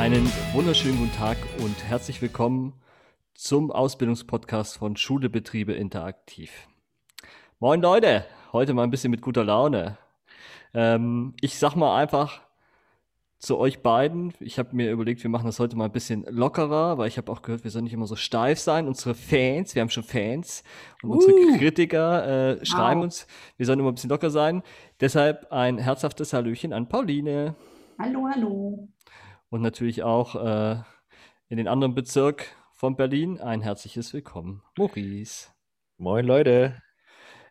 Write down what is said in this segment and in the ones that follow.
Einen wunderschönen guten Tag und herzlich willkommen zum Ausbildungspodcast von Schule Betriebe Interaktiv. Moin Leute, heute mal ein bisschen mit guter Laune. Ähm, ich sag mal einfach zu euch beiden. Ich habe mir überlegt, wir machen das heute mal ein bisschen lockerer, weil ich habe auch gehört, wir sollen nicht immer so steif sein. Unsere Fans, wir haben schon Fans und uh. unsere Kritiker äh, schreiben wow. uns, wir sollen immer ein bisschen locker sein. Deshalb ein herzhaftes Hallöchen an Pauline. Hallo, hallo. Und natürlich auch äh, in den anderen Bezirk von Berlin ein herzliches Willkommen, Maurice. Moin Leute.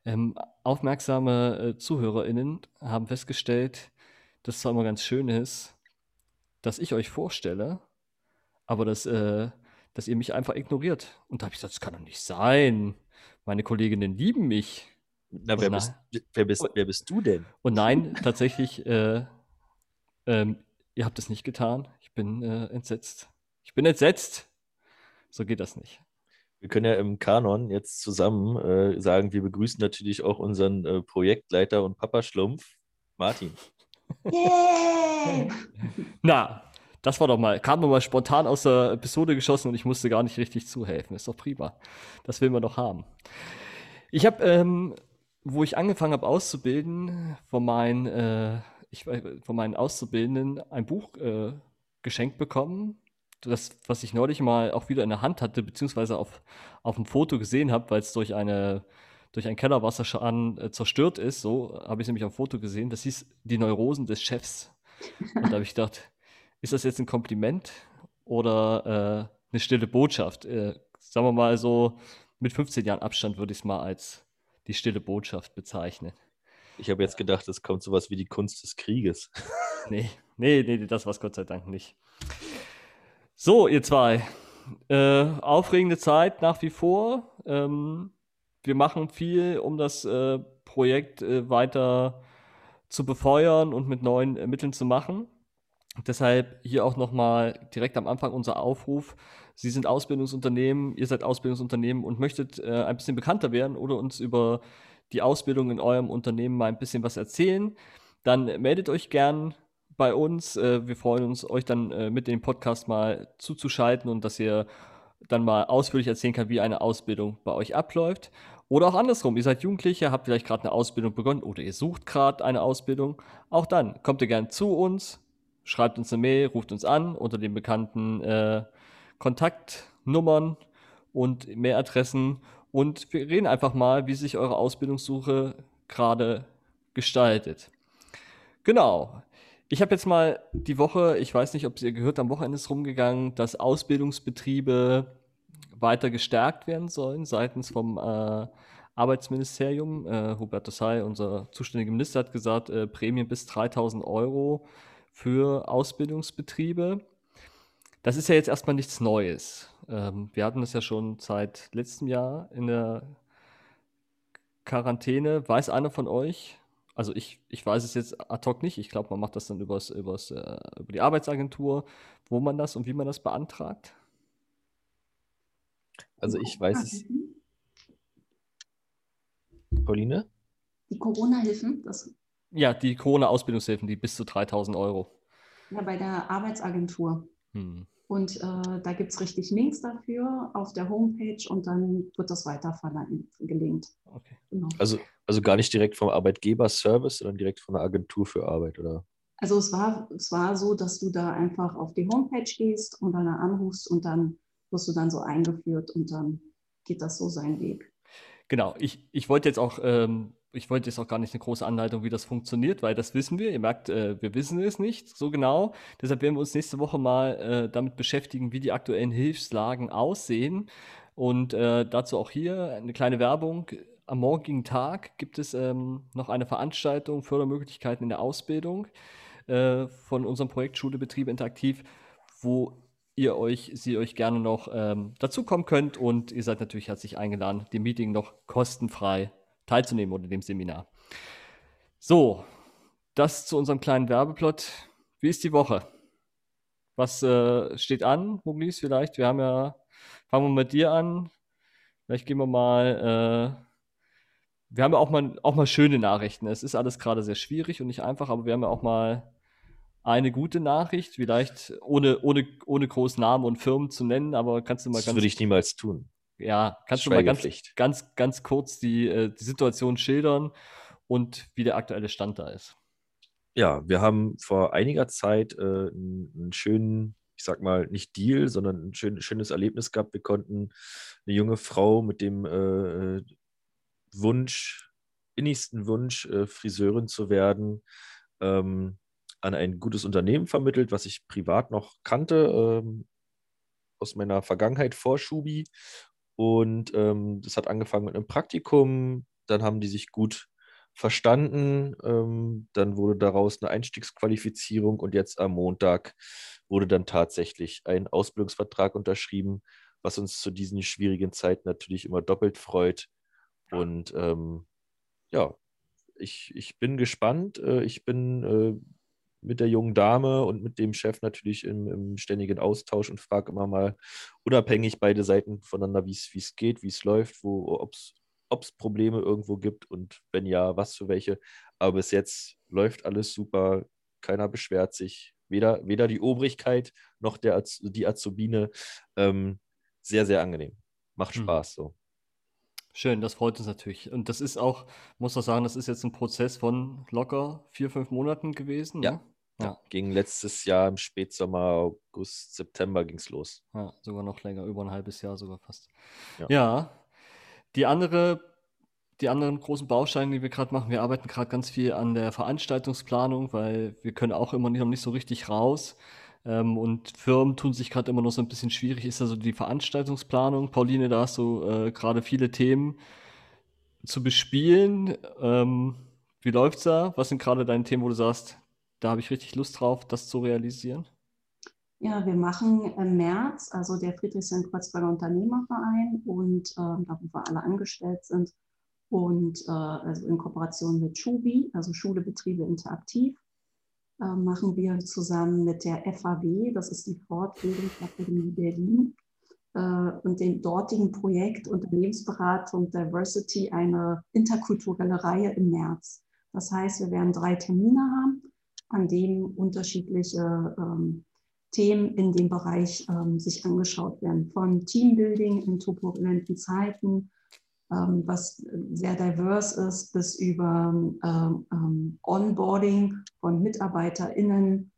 Ähm, aufmerksame äh, ZuhörerInnen haben festgestellt, dass es zwar immer ganz schön ist, dass ich euch vorstelle, aber dass, äh, dass ihr mich einfach ignoriert. Und da habe ich gesagt, das kann doch nicht sein. Meine Kolleginnen lieben mich. Na, wer, bist, wer, bist, wer bist du denn? Und nein, tatsächlich, äh, ähm, ihr habt es nicht getan. Ich bin äh, entsetzt. Ich bin entsetzt. So geht das nicht. Wir können ja im Kanon jetzt zusammen äh, sagen, wir begrüßen natürlich auch unseren äh, Projektleiter und Papa Schlumpf, Martin. Yay! Na, das war doch mal, kam doch mal spontan aus der Episode geschossen und ich musste gar nicht richtig zuhelfen. Ist doch prima. Das will man doch haben. Ich habe, ähm, wo ich angefangen habe auszubilden, von meinen, äh, ich, von meinen Auszubildenden ein Buch äh, geschenkt bekommen. Das, was ich neulich mal auch wieder in der Hand hatte, beziehungsweise auf, auf dem Foto gesehen habe, weil es durch eine durch einen Kellerwasserschaden äh, zerstört ist. So habe ich es nämlich am Foto gesehen. Das hieß die Neurosen des Chefs. Und da habe ich gedacht, ist das jetzt ein Kompliment oder äh, eine stille Botschaft? Äh, sagen wir mal so, mit 15 Jahren Abstand würde ich es mal als die stille Botschaft bezeichnen. Ich habe jetzt gedacht, es kommt sowas wie die Kunst des Krieges. nee, nee, nee, das war es Gott sei Dank nicht. So, ihr zwei. Äh, aufregende Zeit nach wie vor. Ähm, wir machen viel, um das äh, Projekt äh, weiter zu befeuern und mit neuen äh, Mitteln zu machen. Deshalb hier auch nochmal direkt am Anfang unser Aufruf. Sie sind Ausbildungsunternehmen, ihr seid Ausbildungsunternehmen und möchtet äh, ein bisschen bekannter werden oder uns über die Ausbildung in eurem Unternehmen mal ein bisschen was erzählen. Dann meldet euch gern bei uns. Äh, wir freuen uns, euch dann äh, mit dem Podcast mal zuzuschalten und dass ihr dann mal ausführlich erzählen kann, wie eine Ausbildung bei euch abläuft. Oder auch andersrum, ihr seid Jugendliche, habt vielleicht gerade eine Ausbildung begonnen oder ihr sucht gerade eine Ausbildung. Auch dann kommt ihr gern zu uns, schreibt uns eine Mail, ruft uns an unter den bekannten äh, Kontaktnummern und Mailadressen und wir reden einfach mal, wie sich eure Ausbildungssuche gerade gestaltet. Genau. Ich habe jetzt mal die Woche, ich weiß nicht, ob ihr gehört, am Wochenende ist rumgegangen, dass Ausbildungsbetriebe weiter gestärkt werden sollen seitens vom äh, Arbeitsministerium. Äh, Hubertus Heil, unser zuständiger Minister, hat gesagt, äh, Prämien bis 3000 Euro für Ausbildungsbetriebe. Das ist ja jetzt erstmal nichts Neues. Ähm, wir hatten das ja schon seit letztem Jahr in der Quarantäne. Weiß einer von euch, also ich, ich weiß es jetzt ad hoc nicht, ich glaube, man macht das dann übers, übers, äh, über die Arbeitsagentur, wo man das und wie man das beantragt? Also ich weiß es. Pauline? Die Corona-Hilfen? Ja, die Corona-Ausbildungshilfen, die bis zu 3000 Euro. Ja, bei der Arbeitsagentur. Hm. Und äh, da gibt es richtig Links dafür auf der Homepage und dann wird das weiter gelinkt. Okay. Genau. Also, also gar nicht direkt vom Arbeitgeber-Service, sondern direkt von der Agentur für Arbeit, oder? Also es war, es war so, dass du da einfach auf die Homepage gehst und dann anrufst und dann wirst du dann so eingeführt und dann geht das so seinen Weg. Genau, ich, ich wollte jetzt auch, ähm, ich wollte jetzt auch gar nicht eine große Anleitung, wie das funktioniert, weil das wissen wir. Ihr merkt, äh, wir wissen es nicht so genau. Deshalb werden wir uns nächste Woche mal äh, damit beschäftigen, wie die aktuellen Hilfslagen aussehen. Und äh, dazu auch hier eine kleine Werbung. Am morgigen Tag gibt es ähm, noch eine Veranstaltung Fördermöglichkeiten in der Ausbildung äh, von unserem Projekt Schule Betriebe Interaktiv, wo ihr euch, sie euch gerne noch ähm, dazukommen könnt und ihr seid natürlich herzlich eingeladen, dem Meeting noch kostenfrei teilzunehmen oder dem Seminar. So, das zu unserem kleinen Werbeplot. Wie ist die Woche? Was äh, steht an, Muglis, vielleicht? Wir haben ja, fangen wir mit dir an. Vielleicht gehen wir mal, äh, wir haben ja auch mal, auch mal schöne Nachrichten. Es ist alles gerade sehr schwierig und nicht einfach, aber wir haben ja auch mal eine gute Nachricht, vielleicht ohne, ohne, ohne großen Namen und Firmen zu nennen, aber kannst du mal Das ganz würde ich niemals tun. Ja, kannst du mal ganz, ganz, ganz kurz die, äh, die Situation schildern und wie der aktuelle Stand da ist? Ja, wir haben vor einiger Zeit äh, einen, einen schönen, ich sag mal, nicht Deal, sondern ein schön, schönes Erlebnis gehabt. Wir konnten eine junge Frau mit dem äh, Wunsch, innigsten Wunsch, äh, Friseurin zu werden, ähm, an ein gutes Unternehmen vermittelt, was ich privat noch kannte, ähm, aus meiner Vergangenheit vor Schubi. Und ähm, das hat angefangen mit einem Praktikum. Dann haben die sich gut verstanden. Ähm, dann wurde daraus eine Einstiegsqualifizierung und jetzt am Montag wurde dann tatsächlich ein Ausbildungsvertrag unterschrieben, was uns zu diesen schwierigen Zeiten natürlich immer doppelt freut. Und ähm, ja, ich, ich bin gespannt. Äh, ich bin äh, mit der jungen Dame und mit dem Chef natürlich im, im ständigen Austausch und frage immer mal unabhängig beide Seiten voneinander, wie es geht, wie es läuft, ob es Probleme irgendwo gibt und wenn ja, was für welche. Aber bis jetzt läuft alles super, keiner beschwert sich, weder, weder die Obrigkeit noch der, die Azubine. Ähm, sehr, sehr angenehm. Macht Hm. Spaß so. Schön, das freut uns natürlich. Und das ist auch, muss man sagen, das ist jetzt ein Prozess von locker vier, fünf Monaten gewesen. Ja. Ne? Ja. Ging letztes Jahr im Spätsommer, August, September ging es los. Ja, sogar noch länger, über ein halbes Jahr sogar fast. Ja. Ja, die andere, die anderen großen Bausteine, die wir gerade machen, wir arbeiten gerade ganz viel an der Veranstaltungsplanung, weil wir können auch immer noch nicht so richtig raus. Ähm, und Firmen tun sich gerade immer noch so ein bisschen schwierig, ist also die Veranstaltungsplanung. Pauline, da hast du äh, gerade viele Themen zu bespielen. Ähm, wie läuft's da? Was sind gerade deine Themen, wo du sagst, da habe ich richtig Lust drauf, das zu realisieren? Ja, wir machen im März, also der Friedrichshain-Kreuzberger Unternehmerverein und ähm, da, wo wir alle angestellt sind und äh, also in Kooperation mit Schubi, also Schule, Betriebe interaktiv, äh, machen wir zusammen mit der FAW, das ist die Fortbildungsakademie Berlin, äh, und dem dortigen Projekt Unternehmensberatung Diversity eine interkulturelle Reihe im März. Das heißt, wir werden drei Termine haben, an denen unterschiedliche ähm, Themen in dem Bereich ähm, sich angeschaut werden. Von Teambuilding in turbulenten Zeiten, was sehr divers ist, bis über ähm, ähm, Onboarding von MitarbeiterInnen,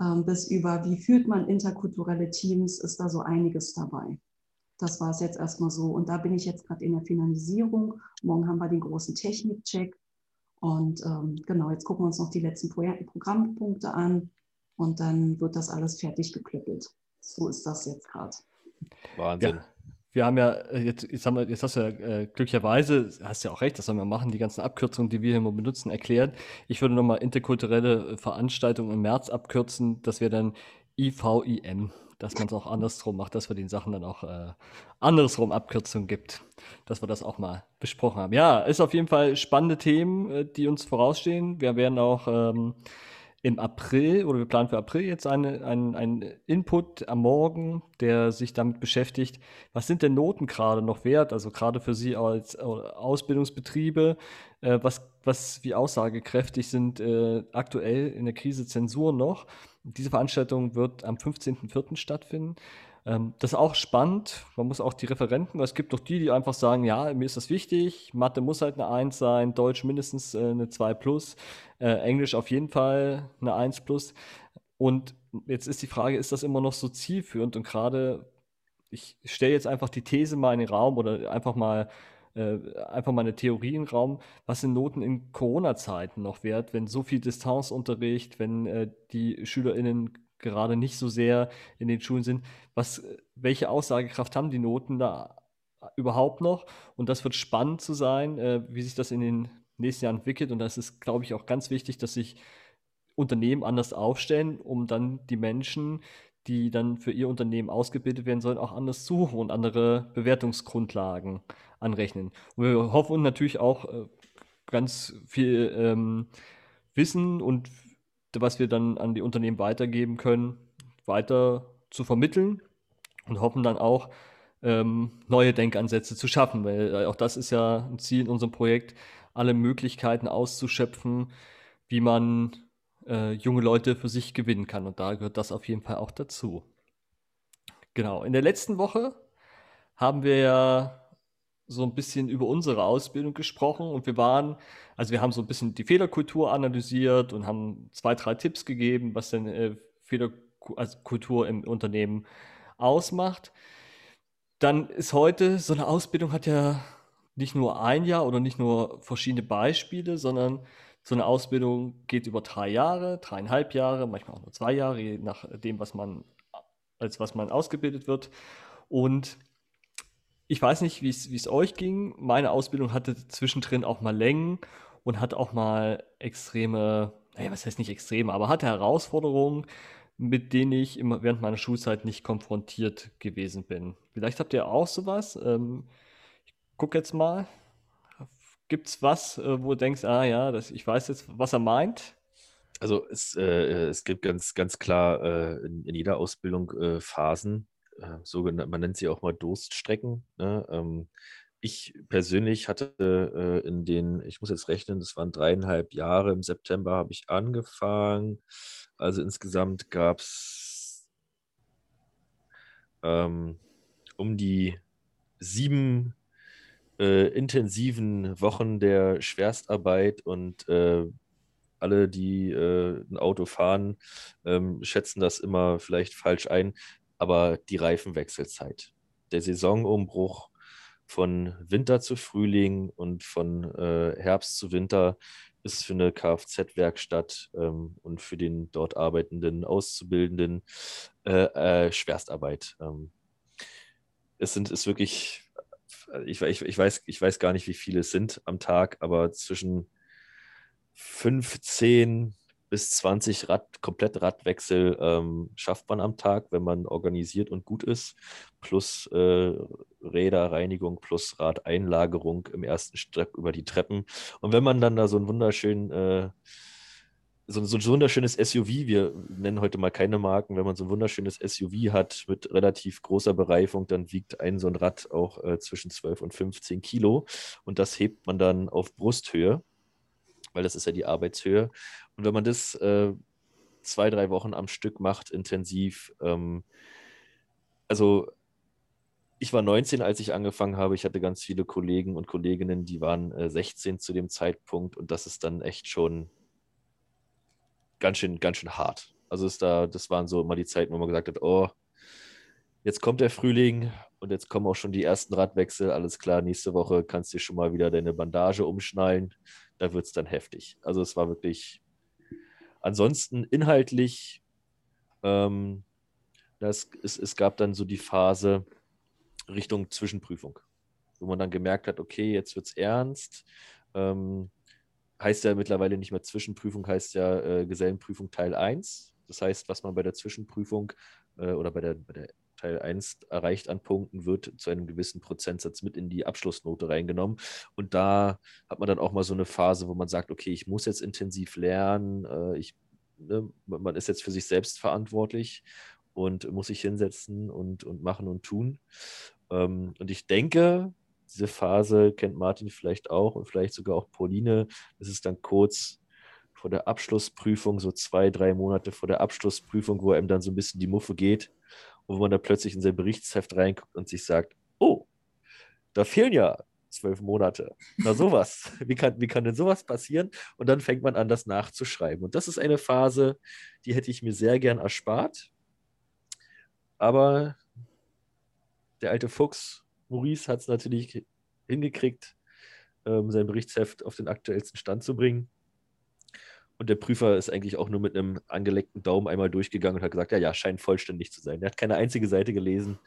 ähm, bis über wie führt man interkulturelle Teams, ist da so einiges dabei. Das war es jetzt erstmal so. Und da bin ich jetzt gerade in der Finalisierung. Morgen haben wir den großen Technikcheck. Und ähm, genau, jetzt gucken wir uns noch die letzten Pro Programmpunkte an und dann wird das alles fertig geklöppelt. So ist das jetzt gerade. Wahnsinn. Ja. Wir haben ja, äh, jetzt, jetzt, haben wir, jetzt hast du ja äh, glücklicherweise, hast ja auch recht, das sollen wir machen, die ganzen Abkürzungen, die wir hier immer benutzen, erklärt. Ich würde nochmal interkulturelle Veranstaltungen im März abkürzen, das wäre dann IVIM, dass man es auch andersrum macht, dass wir den Sachen dann auch äh, andersrum Abkürzungen gibt, dass wir das auch mal besprochen haben. Ja, ist auf jeden Fall spannende Themen, äh, die uns vorausstehen. Wir werden auch ähm, im April oder wir planen für April jetzt einen ein Input am Morgen, der sich damit beschäftigt, was sind denn Noten gerade noch wert, also gerade für Sie als Ausbildungsbetriebe, äh, was, was wie aussagekräftig sind äh, aktuell in der Krise Zensur noch. Diese Veranstaltung wird am 15.04. stattfinden. Ähm, das ist auch spannend. Man muss auch die Referenten, weil es gibt doch die, die einfach sagen, ja, mir ist das wichtig, Mathe muss halt eine 1 sein, Deutsch mindestens äh, eine 2 plus, äh, Englisch auf jeden Fall eine 1 plus. Und jetzt ist die Frage, ist das immer noch so zielführend? Und gerade, ich stelle jetzt einfach die These mal in den Raum oder einfach mal äh, einfach mal eine Theorie den Raum, was sind Noten in Corona-Zeiten noch wert, wenn so viel Distanzunterricht, wenn äh, die SchülerInnen gerade nicht so sehr in den Schulen sind. Was, welche Aussagekraft haben die Noten da überhaupt noch? Und das wird spannend zu sein, äh, wie sich das in den nächsten Jahren entwickelt. Und das ist, glaube ich, auch ganz wichtig, dass sich Unternehmen anders aufstellen, um dann die Menschen, die dann für ihr Unternehmen ausgebildet werden sollen, auch anders suchen und andere Bewertungsgrundlagen anrechnen. Und wir hoffen natürlich auch äh, ganz viel ähm, Wissen und was wir dann an die Unternehmen weitergeben können, weiter zu vermitteln und hoffen dann auch, ähm, neue Denkansätze zu schaffen, weil äh, auch das ist ja ein Ziel in unserem Projekt, alle Möglichkeiten auszuschöpfen, wie man äh, junge Leute für sich gewinnen kann. Und da gehört das auf jeden Fall auch dazu. Genau. In der letzten Woche haben wir ja so ein bisschen über unsere Ausbildung gesprochen und wir waren, also wir haben so ein bisschen die Fehlerkultur analysiert und haben zwei, drei Tipps gegeben, was denn äh, Fehlerkultur im Unternehmen ausmacht. Dann ist heute, so eine Ausbildung hat ja nicht nur ein Jahr oder nicht nur verschiedene Beispiele, sondern so eine Ausbildung geht über drei Jahre, dreieinhalb Jahre, manchmal auch nur zwei Jahre, je nachdem, was man, als was man ausgebildet wird. Und ich weiß nicht, wie es euch ging. Meine Ausbildung hatte zwischendrin auch mal Längen und hat auch mal extreme, naja, was heißt nicht extreme, aber hatte Herausforderungen, mit denen ich immer während meiner Schulzeit nicht konfrontiert gewesen bin. Vielleicht habt ihr auch sowas. Ähm, ich gucke jetzt mal. Gibt es was, äh, wo du denkst, ah ja, das, ich weiß jetzt, was er meint? Also es, äh, es gibt ganz, ganz klar äh, in, in, jeder Ausbildung äh, Phasen, äh, sogenannte, man nennt sie auch mal Durststrecken. Ne? Ähm, ich persönlich hatte äh, in den, ich muss jetzt rechnen, das waren dreieinhalb Jahre, im September habe ich angefangen. Also insgesamt gab es ähm, um die sieben äh, intensiven Wochen der Schwerstarbeit und äh, alle, die äh, ein Auto fahren, ähm, schätzen das immer vielleicht falsch ein, aber die Reifenwechselzeit, der Saisonumbruch von Winter zu Frühling und von äh, Herbst zu Winter ist für eine Kfz-Werkstatt ähm, und für den dort arbeitenden Auszubildenden äh, äh, Schwerstarbeit. Ähm, es sind, ist wirklich ich, ich, ich, weiß, ich weiß gar nicht, wie viele es sind am Tag, aber zwischen 15 bis 20 Rad, komplett Radwechsel ähm, schafft man am Tag, wenn man organisiert und gut ist, plus äh, Räderreinigung, plus Radeinlagerung im ersten Stück über die Treppen. Und wenn man dann da so einen wunderschönen äh, so, so ein wunderschönes SUV, wir nennen heute mal keine Marken, wenn man so ein wunderschönes SUV hat mit relativ großer Bereifung, dann wiegt ein so ein Rad auch äh, zwischen 12 und 15 Kilo und das hebt man dann auf Brusthöhe, weil das ist ja die Arbeitshöhe. Und wenn man das äh, zwei, drei Wochen am Stück macht, intensiv, ähm, also ich war 19, als ich angefangen habe. Ich hatte ganz viele Kollegen und Kolleginnen, die waren äh, 16 zu dem Zeitpunkt und das ist dann echt schon ganz schön, ganz schön hart. Also ist da, das waren so immer die Zeiten, wo man gesagt hat, oh, jetzt kommt der Frühling und jetzt kommen auch schon die ersten Radwechsel. Alles klar, nächste Woche kannst du schon mal wieder deine Bandage umschnallen. Da wird es dann heftig. Also es war wirklich. Ansonsten inhaltlich, ähm, das, es, es gab dann so die Phase Richtung Zwischenprüfung, wo man dann gemerkt hat, okay, jetzt wird es ernst. Ähm, heißt ja mittlerweile nicht mehr Zwischenprüfung, heißt ja äh, Gesellenprüfung Teil 1. Das heißt, was man bei der Zwischenprüfung äh, oder bei der, bei der Teil 1 erreicht an Punkten, wird zu einem gewissen Prozentsatz mit in die Abschlussnote reingenommen. Und da hat man dann auch mal so eine Phase, wo man sagt, okay, ich muss jetzt intensiv lernen, äh, ich, ne, man ist jetzt für sich selbst verantwortlich und muss sich hinsetzen und, und machen und tun. Ähm, und ich denke, diese Phase kennt Martin vielleicht auch und vielleicht sogar auch Pauline. Das ist dann kurz vor der Abschlussprüfung, so zwei, drei Monate vor der Abschlussprüfung, wo einem dann so ein bisschen die Muffe geht und wo man da plötzlich in sein Berichtsheft reinguckt und sich sagt, oh, da fehlen ja zwölf Monate. Na sowas. wie, kann, wie kann denn sowas passieren? Und dann fängt man an, das nachzuschreiben. Und das ist eine Phase, die hätte ich mir sehr gern erspart. Aber der alte Fuchs Maurice hat es natürlich hingekriegt, ähm, sein Berichtsheft auf den aktuellsten Stand zu bringen. Und der Prüfer ist eigentlich auch nur mit einem angeleckten Daumen einmal durchgegangen und hat gesagt, ja, ja, scheint vollständig zu sein. Er hat keine einzige Seite gelesen.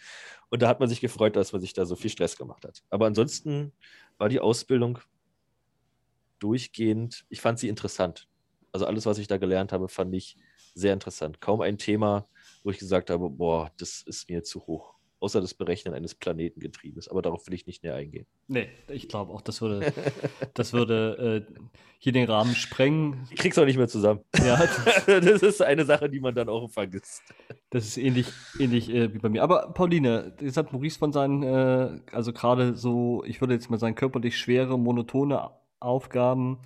Und da hat man sich gefreut, dass man sich da so viel Stress gemacht hat. Aber ansonsten war die Ausbildung durchgehend, ich fand sie interessant. Also alles, was ich da gelernt habe, fand ich sehr interessant. Kaum ein Thema, wo ich gesagt habe, boah, das ist mir zu hoch außer das Berechnen eines Planetengetriebes. Aber darauf will ich nicht näher eingehen. Nee, ich glaube auch, das würde, das würde äh, hier den Rahmen sprengen. Ich krieg's auch nicht mehr zusammen. Ja, das, das, ist eine Sache, die man dann auch vergisst. Das ist ähnlich, ähnlich äh, wie bei mir. Aber Pauline, jetzt hat Maurice von seinen, äh, also gerade so, ich würde jetzt mal sagen, körperlich schwere, monotone Aufgaben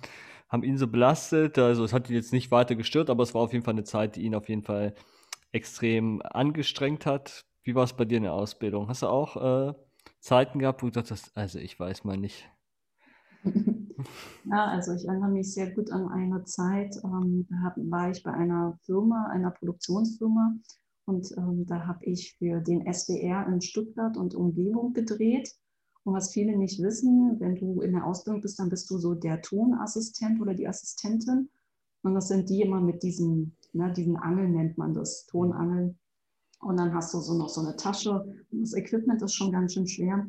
haben ihn so belastet. Also es hat ihn jetzt nicht weiter gestört, aber es war auf jeden Fall eine Zeit, die ihn auf jeden Fall extrem angestrengt hat. Wie war es bei dir in der Ausbildung? Hast du auch äh, Zeiten gehabt, wo du dachtest, also ich weiß mal nicht. Ja, also ich erinnere mich sehr gut an eine Zeit, ähm, da war ich bei einer Firma, einer Produktionsfirma und ähm, da habe ich für den SWR in Stuttgart und Umgebung gedreht. Und was viele nicht wissen, wenn du in der Ausbildung bist, dann bist du so der Tonassistent oder die Assistentin. Und das sind die immer mit diesen, ne, diesen Angeln nennt man das, Tonangeln. Und dann hast du so noch so eine Tasche. Das Equipment ist schon ganz schön schwer.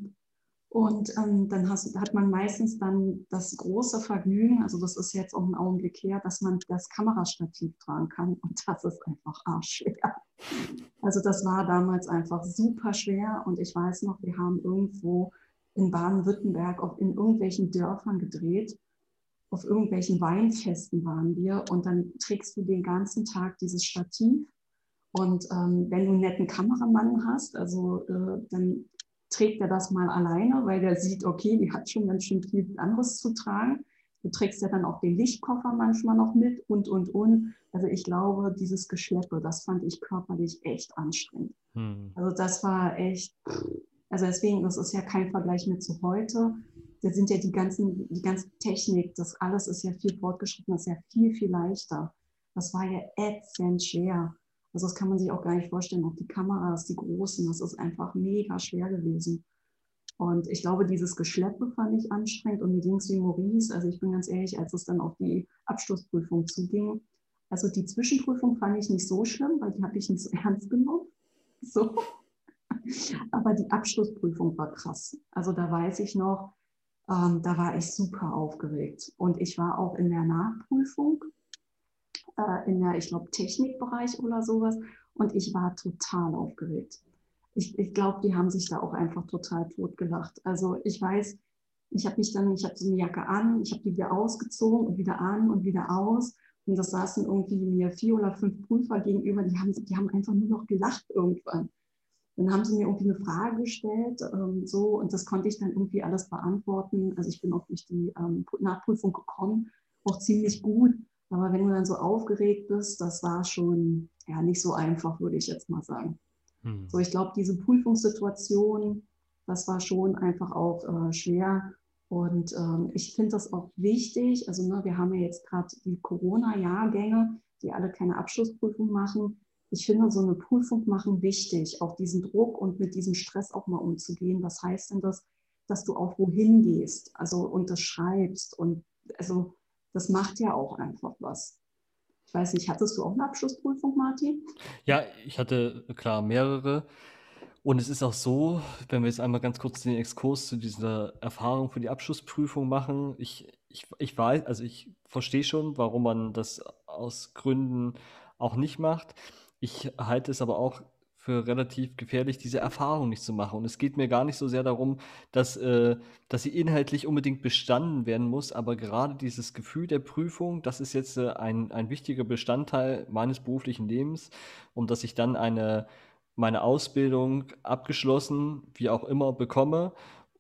Und ähm, dann hast, hat man meistens dann das große Vergnügen, also das ist jetzt auch ein Augenblick her, dass man das Kamerastativ tragen kann. Und das ist einfach arschschwer. Also das war damals einfach super schwer. Und ich weiß noch, wir haben irgendwo in Baden-Württemberg in irgendwelchen Dörfern gedreht. Auf irgendwelchen Weinfesten waren wir und dann trägst du den ganzen Tag dieses Stativ. Und ähm, wenn du einen netten Kameramann hast, also äh, dann trägt er das mal alleine, weil der sieht, okay, die hat schon ganz schön viel anderes zu tragen. Du trägst ja dann auch den Lichtkoffer manchmal noch mit und, und, und. Also ich glaube, dieses Geschleppe, das fand ich körperlich echt anstrengend. Hm. Also das war echt, also deswegen, das ist ja kein Vergleich mehr zu heute. Da sind ja die ganzen, die ganze Technik, das alles ist ja viel fortgeschritten, das ist ja viel, viel leichter. Das war ja ätzend schwer. Also das kann man sich auch gar nicht vorstellen. Auch die Kameras, die großen, das ist einfach mega schwer gewesen. Und ich glaube, dieses Geschleppe fand ich anstrengend und mir ging es wie Maurice. Also ich bin ganz ehrlich, als es dann auf die Abschlussprüfung zuging, also die Zwischenprüfung fand ich nicht so schlimm, weil die habe ich nicht so ernst genommen. So. Aber die Abschlussprüfung war krass. Also da weiß ich noch, ähm, da war ich super aufgeregt. Und ich war auch in der Nachprüfung, äh, in der, ich glaube, Technikbereich oder sowas. Und ich war total aufgeregt. Ich, ich glaube, die haben sich da auch einfach total totgelacht. Also ich weiß, ich habe mich dann, ich habe so eine Jacke an, ich habe die wieder ausgezogen und wieder an und wieder aus. Und das saßen irgendwie mir vier oder fünf Prüfer gegenüber, die haben, die haben einfach nur noch gelacht irgendwann. Dann haben sie mir irgendwie eine Frage gestellt, ähm, so, und das konnte ich dann irgendwie alles beantworten. Also ich bin auch durch die ähm, Nachprüfung gekommen, auch ziemlich gut. Aber wenn du dann so aufgeregt bist, das war schon ja nicht so einfach, würde ich jetzt mal sagen. Hm. So, ich glaube, diese Prüfungssituation, das war schon einfach auch äh, schwer. Und ähm, ich finde das auch wichtig. Also ne, wir haben ja jetzt gerade die Corona-Jahrgänge, die alle keine Abschlussprüfung machen ich finde, so eine Prüfung machen wichtig, auch diesen Druck und mit diesem Stress auch mal umzugehen. Was heißt denn das, dass du auch wohin gehst, also und das schreibst und also das macht ja auch einfach was. Ich weiß nicht, hattest du auch eine Abschlussprüfung, Martin? Ja, ich hatte klar mehrere. Und es ist auch so, wenn wir jetzt einmal ganz kurz den Exkurs zu dieser Erfahrung für die Abschlussprüfung machen. Ich, ich, ich weiß, also ich verstehe schon, warum man das aus Gründen auch nicht macht. Ich halte es aber auch für relativ gefährlich, diese Erfahrung nicht zu machen. Und es geht mir gar nicht so sehr darum, dass, äh, dass sie inhaltlich unbedingt bestanden werden muss, aber gerade dieses Gefühl der Prüfung, das ist jetzt äh, ein, ein wichtiger Bestandteil meines beruflichen Lebens, um dass ich dann eine, meine Ausbildung abgeschlossen, wie auch immer, bekomme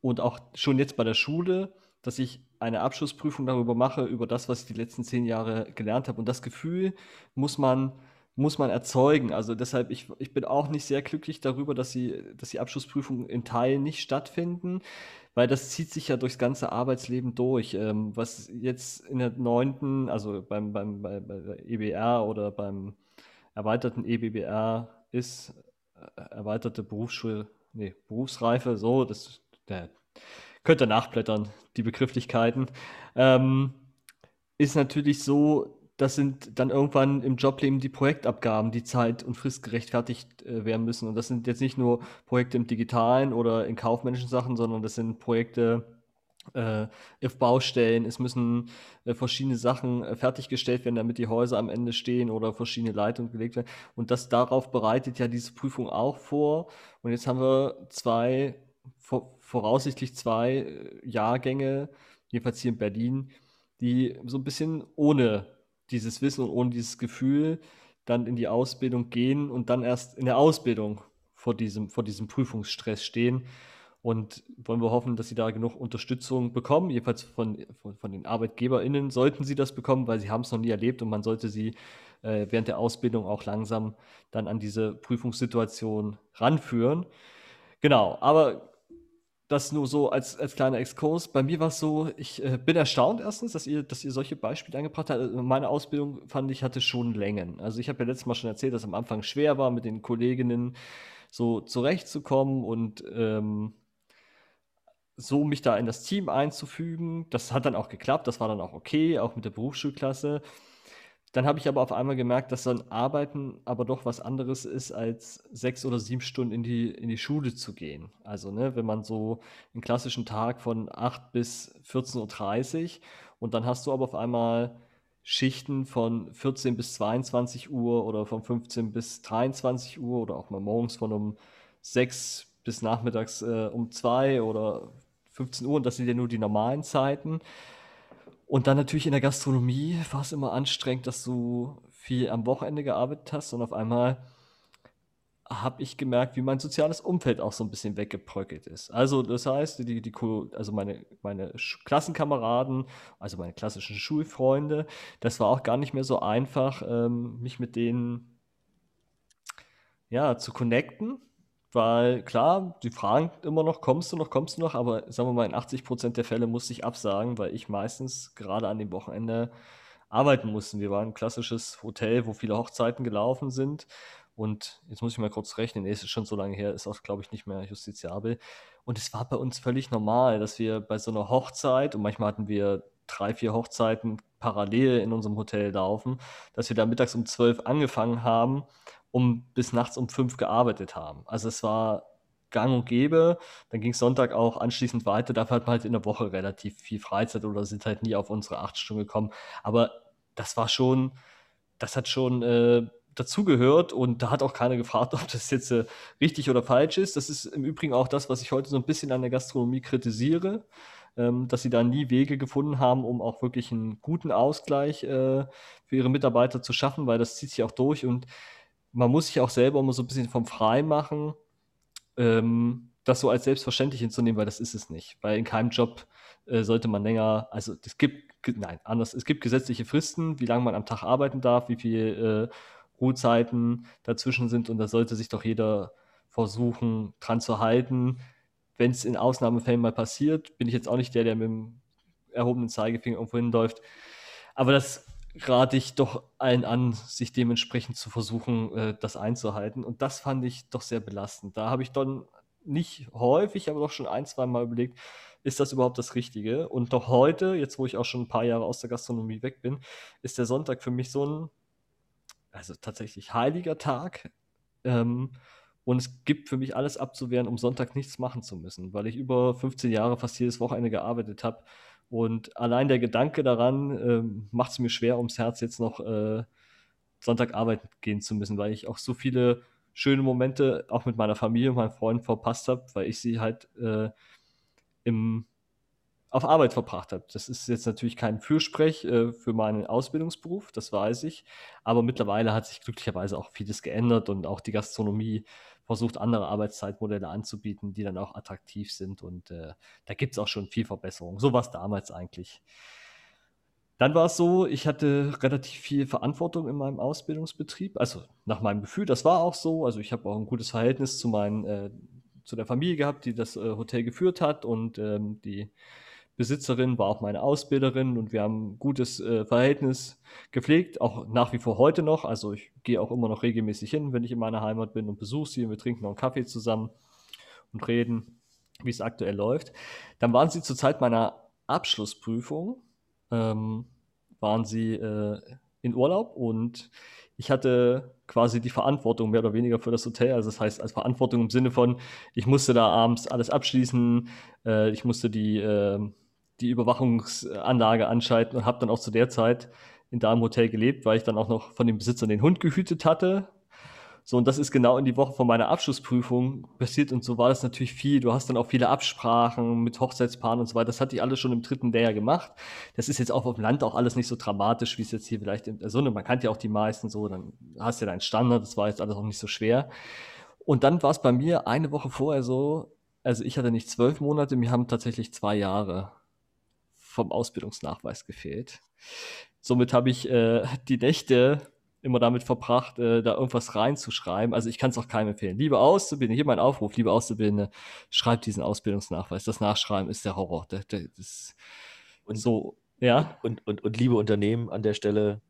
und auch schon jetzt bei der Schule, dass ich eine Abschlussprüfung darüber mache, über das, was ich die letzten zehn Jahre gelernt habe. Und das Gefühl muss man muss man erzeugen. Also deshalb, ich, ich bin auch nicht sehr glücklich darüber, dass, sie, dass die Abschlussprüfungen in Teilen nicht stattfinden, weil das zieht sich ja durchs ganze Arbeitsleben durch. Ähm, was jetzt in der neunten, also beim, beim, bei, bei EBR oder beim erweiterten EBBR ist, äh, erweiterte Berufsschule, nee, Berufsreife, so, das der, könnt ihr nachblättern, die Begrifflichkeiten, ähm, ist natürlich so, das sind dann irgendwann im Jobleben die Projektabgaben, die zeit- und fristgerechtfertigt äh, werden müssen. Und das sind jetzt nicht nur Projekte im digitalen oder in kaufmännischen Sachen, sondern das sind Projekte äh, auf Baustellen. Es müssen äh, verschiedene Sachen äh, fertiggestellt werden, damit die Häuser am Ende stehen oder verschiedene Leitungen gelegt werden. Und das darauf bereitet ja diese Prüfung auch vor. Und jetzt haben wir zwei, vor, voraussichtlich zwei äh, Jahrgänge, jedenfalls hier in Berlin, die so ein bisschen ohne dieses Wissen und ohne dieses Gefühl dann in die Ausbildung gehen und dann erst in der Ausbildung vor diesem, vor diesem Prüfungsstress stehen. und wollen wir hoffen, dass sie da genug Unterstützung bekommen. Jedenfalls von, von, von den ArbeitgeberInnen sollten sie das bekommen, weil sie haben es noch nie erlebt und man sollte sie äh, während der Ausbildung auch langsam dann an diese Prüfungssituation ranführen. Genau, aber das nur so als, als kleiner Exkurs. Bei mir war es so, ich äh, bin erstaunt erstens, dass ihr, dass ihr solche Beispiele angebracht habt. Also meine Ausbildung fand ich hatte schon Längen. Also ich habe ja letztes Mal schon erzählt, dass es am Anfang schwer war, mit den Kolleginnen so zurechtzukommen und ähm, so mich da in das Team einzufügen. Das hat dann auch geklappt, das war dann auch okay, auch mit der Berufsschulklasse. Dann habe ich aber auf einmal gemerkt, dass dann Arbeiten aber doch was anderes ist, als sechs oder sieben Stunden in die, in die Schule zu gehen. Also, ne, wenn man so einen klassischen Tag von 8 bis 14.30 Uhr und dann hast du aber auf einmal Schichten von 14 bis 22 Uhr oder von 15 bis 23 Uhr oder auch mal morgens von um 6 bis nachmittags äh, um 2 oder 15 Uhr und das sind ja nur die normalen Zeiten. Und dann natürlich in der Gastronomie war es immer anstrengend, dass du viel am Wochenende gearbeitet hast und auf einmal habe ich gemerkt, wie mein soziales Umfeld auch so ein bisschen weggebröckelt ist. Also das heißt, die, die, also meine, meine Klassenkameraden, also meine klassischen Schulfreunde, das war auch gar nicht mehr so einfach, ähm, mich mit denen ja, zu connecten weil klar, die fragen immer noch, kommst du noch, kommst du noch, aber sagen wir mal, in 80 Prozent der Fälle musste ich absagen, weil ich meistens gerade an dem Wochenende arbeiten musste. Wir waren ein klassisches Hotel, wo viele Hochzeiten gelaufen sind. Und jetzt muss ich mal kurz rechnen, es ist schon so lange her, ist auch, glaube ich, nicht mehr justiziabel. Und es war bei uns völlig normal, dass wir bei so einer Hochzeit, und manchmal hatten wir drei, vier Hochzeiten parallel in unserem Hotel laufen, dass wir da mittags um zwölf angefangen haben um bis nachts um fünf gearbeitet haben. Also es war gang und gäbe. Dann ging Sonntag auch anschließend weiter. Dafür hat man halt in der Woche relativ viel Freizeit oder sind halt nie auf unsere acht Stunden gekommen. Aber das war schon, das hat schon äh, dazugehört und da hat auch keiner gefragt, ob das jetzt äh, richtig oder falsch ist. Das ist im Übrigen auch das, was ich heute so ein bisschen an der Gastronomie kritisiere, ähm, dass sie da nie Wege gefunden haben, um auch wirklich einen guten Ausgleich äh, für ihre Mitarbeiter zu schaffen, weil das zieht sich auch durch und man muss sich auch selber immer so ein bisschen vom Frei machen, ähm, das so als selbstverständlich hinzunehmen, weil das ist es nicht. Weil in keinem Job äh, sollte man länger, also es gibt, nein, anders, es gibt gesetzliche Fristen, wie lange man am Tag arbeiten darf, wie viele äh, Ruhezeiten dazwischen sind und da sollte sich doch jeder versuchen, dran zu halten. Wenn es in Ausnahmefällen mal passiert, bin ich jetzt auch nicht der, der mit dem erhobenen Zeigefinger irgendwo hinläuft. Aber das rate ich doch allen an, sich dementsprechend zu versuchen, äh, das einzuhalten. Und das fand ich doch sehr belastend. Da habe ich dann nicht häufig, aber doch schon ein, zwei Mal überlegt, ist das überhaupt das Richtige? Und doch heute, jetzt wo ich auch schon ein paar Jahre aus der Gastronomie weg bin, ist der Sonntag für mich so ein, also tatsächlich heiliger Tag. Ähm, und es gibt für mich alles abzuwehren, um Sonntag nichts machen zu müssen, weil ich über 15 Jahre fast jedes Wochenende gearbeitet habe und allein der Gedanke daran äh, macht es mir schwer, ums Herz jetzt noch äh, Sonntag arbeiten gehen zu müssen, weil ich auch so viele schöne Momente auch mit meiner Familie und meinen Freunden verpasst habe, weil ich sie halt äh, im, auf Arbeit verbracht habe. Das ist jetzt natürlich kein Fürsprech äh, für meinen Ausbildungsberuf, das weiß ich, aber mittlerweile hat sich glücklicherweise auch vieles geändert und auch die Gastronomie versucht, andere Arbeitszeitmodelle anzubieten, die dann auch attraktiv sind. Und äh, da gibt es auch schon viel Verbesserung. So war es damals eigentlich. Dann war es so, ich hatte relativ viel Verantwortung in meinem Ausbildungsbetrieb. Also nach meinem Gefühl, das war auch so. Also ich habe auch ein gutes Verhältnis zu meinen, äh, zu der Familie gehabt, die das äh, Hotel geführt hat und ähm, die Besitzerin war auch meine Ausbilderin und wir haben ein gutes äh, Verhältnis gepflegt, auch nach wie vor heute noch. Also ich gehe auch immer noch regelmäßig hin, wenn ich in meiner Heimat bin und besuche sie und wir trinken noch einen Kaffee zusammen und reden, wie es aktuell läuft. Dann waren sie zur Zeit meiner Abschlussprüfung, ähm, waren sie äh, in Urlaub und ich hatte quasi die Verantwortung mehr oder weniger für das Hotel. Also das heißt, als Verantwortung im Sinne von, ich musste da abends alles abschließen, äh, ich musste die äh, die Überwachungsanlage anschalten und habe dann auch zu der Zeit in da im Hotel gelebt, weil ich dann auch noch von dem Besitzer den Hund gehütet hatte. So, und das ist genau in die Woche von meiner Abschlussprüfung passiert und so war das natürlich viel. Du hast dann auch viele Absprachen mit Hochzeitspaaren und so weiter. Das hatte ich alles schon im dritten Lehrjahr gemacht. Das ist jetzt auch auf dem Land auch alles nicht so dramatisch, wie es jetzt hier vielleicht in der Sonne. Man kannte ja auch die meisten so, dann hast du ja deinen Standard, das war jetzt alles auch nicht so schwer. Und dann war es bei mir eine Woche vorher so, also ich hatte nicht zwölf Monate, mir haben tatsächlich zwei Jahre vom Ausbildungsnachweis gefehlt. Somit habe ich äh, die Nächte immer damit verbracht, äh, da irgendwas reinzuschreiben. Also ich kann es auch keinem empfehlen. Liebe Auszubildende, hier mein Aufruf, liebe Auszubildende, schreibt diesen Ausbildungsnachweis. Das Nachschreiben ist der Horror. Der, der, das, Und- so, ja, Und, und, und liebe Unternehmen an der Stelle,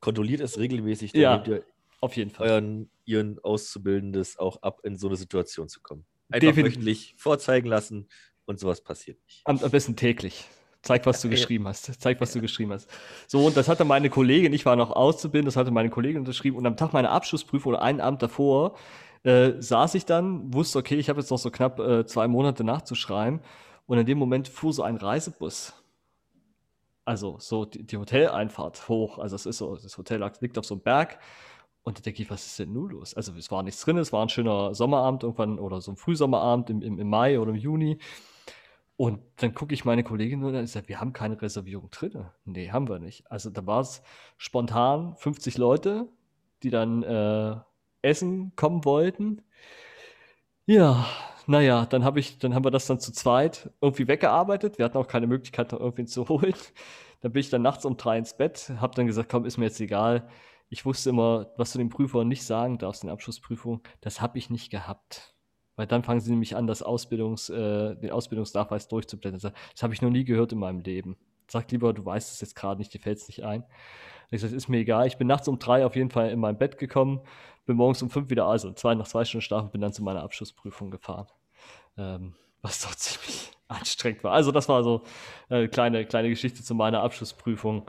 kontrolliert es regelmäßig, Ja. damit ihr auf jeden Fall. euren, ihren Auszubildendes auch ab, in so eine Situation zu kommen. Einfach Definitiv. wöchentlich vorzeigen lassen und sowas passiert nicht. Am, am besten täglich. Zeig, was du geschrieben hast. Zeig, was du geschrieben hast. So, und das hatte meine Kollegin, ich war noch auszubilden, das hatte meine Kollegin unterschrieben. Und am Tag meiner Abschlussprüfung oder einen Abend davor äh, saß ich dann, wusste, okay, ich habe jetzt noch so knapp äh, zwei Monate nachzuschreiben. Und in dem Moment fuhr so ein Reisebus. Also so die, die Hoteleinfahrt hoch. Also es ist so, das Hotel liegt auf so einem Berg. Und da denke ich, was ist denn nun los? Also es war nichts drin, es war ein schöner Sommerabend irgendwann oder so ein Frühsommerabend im, im, im Mai oder im Juni. Und dann gucke ich meine Kollegin und sage, wir haben keine Reservierung drin. Nee, haben wir nicht. Also da war es spontan 50 Leute, die dann äh, essen kommen wollten. Ja, naja, dann habe ich, dann haben wir das dann zu zweit irgendwie weggearbeitet. Wir hatten auch keine Möglichkeit, noch irgendwen zu holen. Dann bin ich dann nachts um drei ins Bett, habe dann gesagt, komm, ist mir jetzt egal. Ich wusste immer, was du dem Prüfer nicht sagen darfst in der Abschlussprüfung, das habe ich nicht gehabt. Weil dann fangen sie nämlich an, das Ausbildungs, äh, den Ausbildungsnachweis durchzublättern. Das habe ich noch nie gehört in meinem Leben. Sag lieber, du weißt es jetzt gerade nicht, dir fällt es nicht ein. Ich sage, ist mir egal. Ich bin nachts um drei auf jeden Fall in mein Bett gekommen, bin morgens um fünf wieder, also zwei nach zwei Stunden Schlaf und bin dann zu meiner Abschlussprüfung gefahren. Ähm, was doch ziemlich anstrengend war. Also das war so eine kleine, kleine Geschichte zu meiner Abschlussprüfung.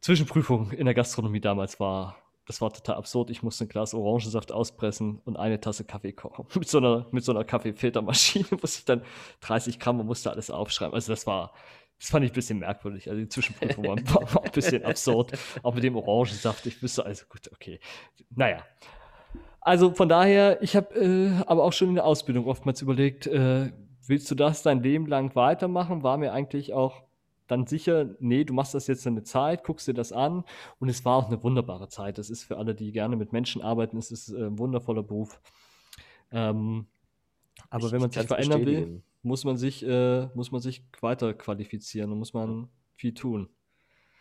Zwischenprüfung in der Gastronomie damals war, das war total absurd. Ich musste ein Glas Orangensaft auspressen und eine Tasse Kaffee kochen. Mit so einer, mit so einer Kaffeefiltermaschine musste ich dann 30 Gramm und musste alles aufschreiben. Also das war, das fand ich ein bisschen merkwürdig. Also die Zwischenprüfung war, ein bisschen absurd. Auch mit dem Orangensaft. Ich wüsste also gut, okay. Naja. Also von daher, ich habe äh, aber auch schon in der Ausbildung oftmals überlegt, äh, willst du das dein Leben lang weitermachen? War mir eigentlich auch dann sicher, nee, du machst das jetzt eine Zeit, guckst dir das an und es war auch eine wunderbare Zeit. Das ist für alle, die gerne mit Menschen arbeiten, es ist äh, ein wundervoller Beruf. Ähm, aber Ich- wenn man ich sich verändern will, muss man sich, äh, muss man sich weiter qualifizieren und muss man viel tun.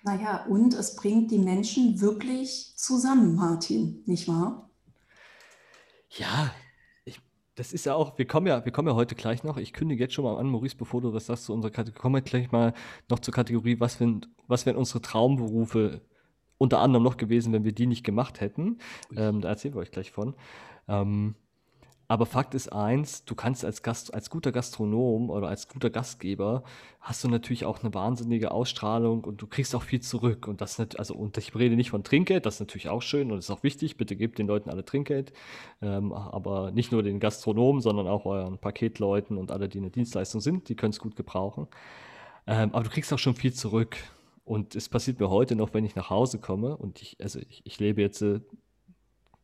Naja, und es bringt die Menschen wirklich zusammen, Martin, nicht wahr? Ja, das ist ja auch, wir kommen ja, wir kommen ja heute gleich noch. Ich kündige jetzt schon mal an, Maurice, bevor du was sagst zu unserer Kategorie, kommen wir gleich mal noch zur Kategorie, was wären, was wären unsere Traumberufe unter anderem noch gewesen, wenn wir die nicht gemacht hätten. Ähm, da erzählen wir euch gleich von. Ähm, aber Fakt ist eins, du kannst als Gast, als guter Gastronom oder als guter Gastgeber hast du natürlich auch eine wahnsinnige Ausstrahlung und du kriegst auch viel zurück. Und das nicht, also, und ich rede nicht von Trinkgeld, das ist natürlich auch schön und ist auch wichtig. Bitte gebt den Leuten alle Trinkgeld. Ähm, aber nicht nur den Gastronomen, sondern auch euren Paketleuten und alle, die eine Dienstleistung sind, die können es gut gebrauchen. Ähm, aber du kriegst auch schon viel zurück. Und es passiert mir heute noch, wenn ich nach Hause komme und ich, also ich, ich lebe jetzt äh,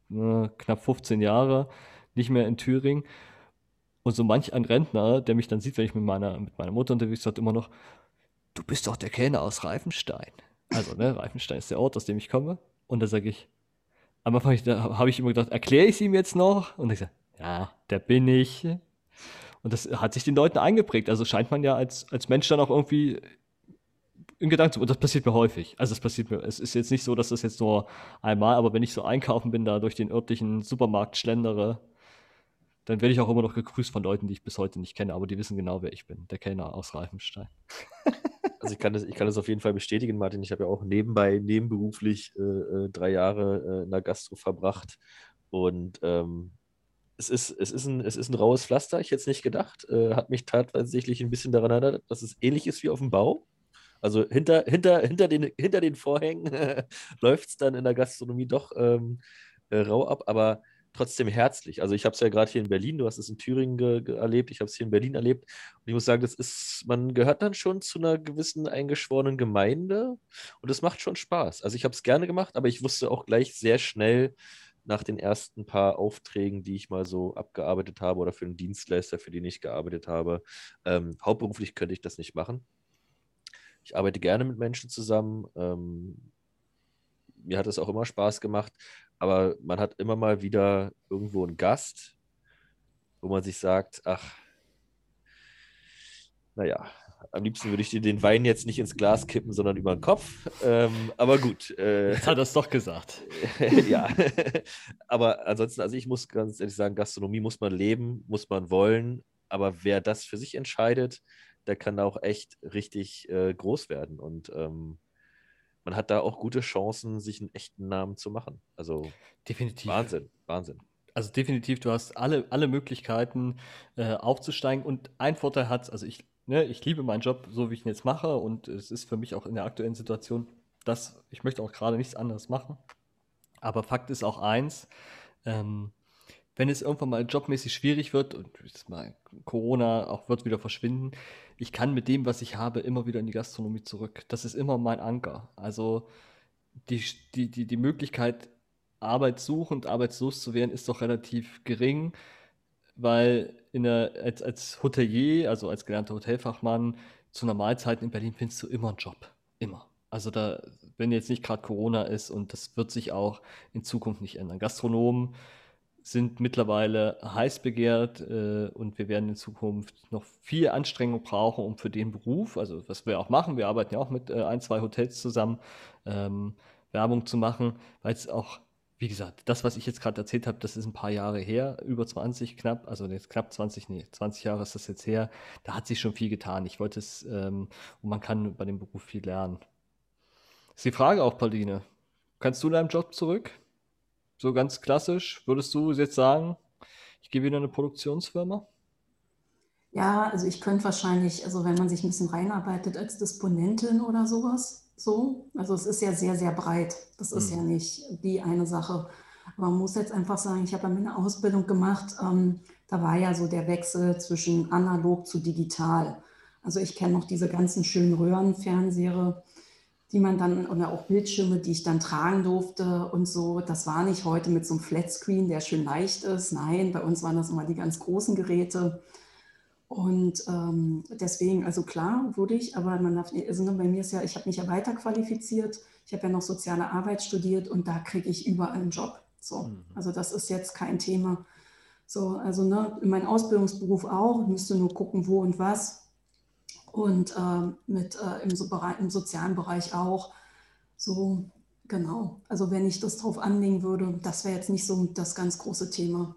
ne, knapp 15 Jahre nicht mehr in Thüringen. Und so manch ein Rentner, der mich dann sieht, wenn ich mit meiner, mit meiner Mutter unterwegs bin, immer noch, du bist doch der Kellner aus Reifenstein. Also, ne, Reifenstein ist der Ort, aus dem ich komme. Und da sage ich, am Anfang habe ich immer gedacht, erkläre ich es ihm jetzt noch? Und ich sage, ja, der bin ich. Und das hat sich den Leuten eingeprägt. Also scheint man ja als, als Mensch dann auch irgendwie in Gedanken zu. Und das passiert mir häufig. Also es passiert mir, es ist jetzt nicht so, dass das jetzt nur einmal, aber wenn ich so einkaufen bin, da durch den örtlichen Supermarkt schlendere, dann werde ich auch immer noch gegrüßt von Leuten, die ich bis heute nicht kenne, aber die wissen genau, wer ich bin. Der Kellner aus Reifenstein. Also ich kann das, ich kann das auf jeden Fall bestätigen, Martin. Ich habe ja auch nebenbei, nebenberuflich äh, äh, drei Jahre äh, in der Gastro verbracht. Und ähm, es, ist, es, ist ein, es ist ein raues Pflaster, ich hätte es nicht gedacht. Äh, hat mich tatsächlich ein bisschen daran erinnert, dass es ähnlich ist wie auf dem Bau. Also hinter, hinter, hinter, den, hinter den Vorhängen läuft es dann in der Gastronomie doch ähm, äh, rau ab, aber trotzdem herzlich. Also ich habe es ja gerade hier in Berlin, du hast es in Thüringen ge- ge- erlebt, ich habe es hier in Berlin erlebt. Und ich muss sagen, das ist, man gehört dann schon zu einer gewissen eingeschworenen Gemeinde und es macht schon Spaß. Also ich habe es gerne gemacht, aber ich wusste auch gleich sehr schnell nach den ersten paar Aufträgen, die ich mal so abgearbeitet habe oder für einen Dienstleister, für den ich gearbeitet habe, ähm, hauptberuflich könnte ich das nicht machen. Ich arbeite gerne mit Menschen zusammen. Ähm, mir hat es auch immer Spaß gemacht, aber man hat immer mal wieder irgendwo einen Gast, wo man sich sagt, ach, naja, am liebsten würde ich dir den Wein jetzt nicht ins Glas kippen, sondern über den Kopf. Ähm, aber gut. Äh, jetzt hat er es doch gesagt. ja. aber ansonsten, also ich muss ganz ehrlich sagen, Gastronomie muss man leben, muss man wollen. Aber wer das für sich entscheidet, der kann da auch echt richtig äh, groß werden. Und ähm, man hat da auch gute Chancen, sich einen echten Namen zu machen. Also definitiv. Wahnsinn, Wahnsinn. Also definitiv, du hast alle, alle Möglichkeiten äh, aufzusteigen und ein Vorteil hat, also ich ne, ich liebe meinen Job, so wie ich ihn jetzt mache und es ist für mich auch in der aktuellen Situation, dass ich möchte auch gerade nichts anderes machen. Aber Fakt ist auch eins, ähm, wenn es irgendwann mal jobmäßig schwierig wird und mal Corona auch wird wieder verschwinden, ich kann mit dem, was ich habe, immer wieder in die Gastronomie zurück. Das ist immer mein Anker. Also die, die, die, die Möglichkeit, arbeitssuchend, arbeitslos zu werden, ist doch relativ gering weil in der, als, als Hotelier, also als gelernter Hotelfachmann, zu Normalzeiten in Berlin findest du immer einen Job. Immer. Also da, wenn jetzt nicht gerade Corona ist und das wird sich auch in Zukunft nicht ändern. Gastronomen sind mittlerweile heiß begehrt äh, und wir werden in Zukunft noch viel Anstrengung brauchen, um für den Beruf, also was wir auch machen, wir arbeiten ja auch mit äh, ein, zwei Hotels zusammen, ähm, Werbung zu machen, weil es auch wie gesagt, das, was ich jetzt gerade erzählt habe, das ist ein paar Jahre her, über 20 knapp, also jetzt knapp 20, nee, 20 Jahre ist das jetzt her. Da hat sich schon viel getan. Ich wollte es, ähm, und man kann bei dem Beruf viel lernen. Ist die Frage auch, Pauline. Kannst du deinem Job zurück? So ganz klassisch, würdest du jetzt sagen, ich gehe wieder in eine Produktionsfirma? Ja, also ich könnte wahrscheinlich, also wenn man sich ein bisschen reinarbeitet als Disponentin oder sowas, so. Also es ist ja sehr, sehr breit. Das ist mhm. ja nicht die eine Sache. Aber man muss jetzt einfach sagen, ich habe ja eine Ausbildung gemacht, ähm, da war ja so der Wechsel zwischen analog zu digital. Also ich kenne noch diese ganzen schönen Röhrenfernseher, die man dann, oder auch Bildschirme, die ich dann tragen durfte und so. Das war nicht heute mit so einem Flatscreen, der schön leicht ist. Nein, bei uns waren das immer die ganz großen Geräte. Und ähm, deswegen, also klar, würde ich, aber man darf, also bei mir ist ja, ich habe mich ja weiterqualifiziert, ich habe ja noch soziale Arbeit studiert und da kriege ich überall einen Job. So, mhm. also das ist jetzt kein Thema. So, also ne, in meinem Ausbildungsberuf auch, müsste nur gucken, wo und was. Und äh, mit äh, im, so Bereich, im sozialen Bereich auch. So, genau. Also wenn ich das drauf anlegen würde, das wäre jetzt nicht so das ganz große Thema.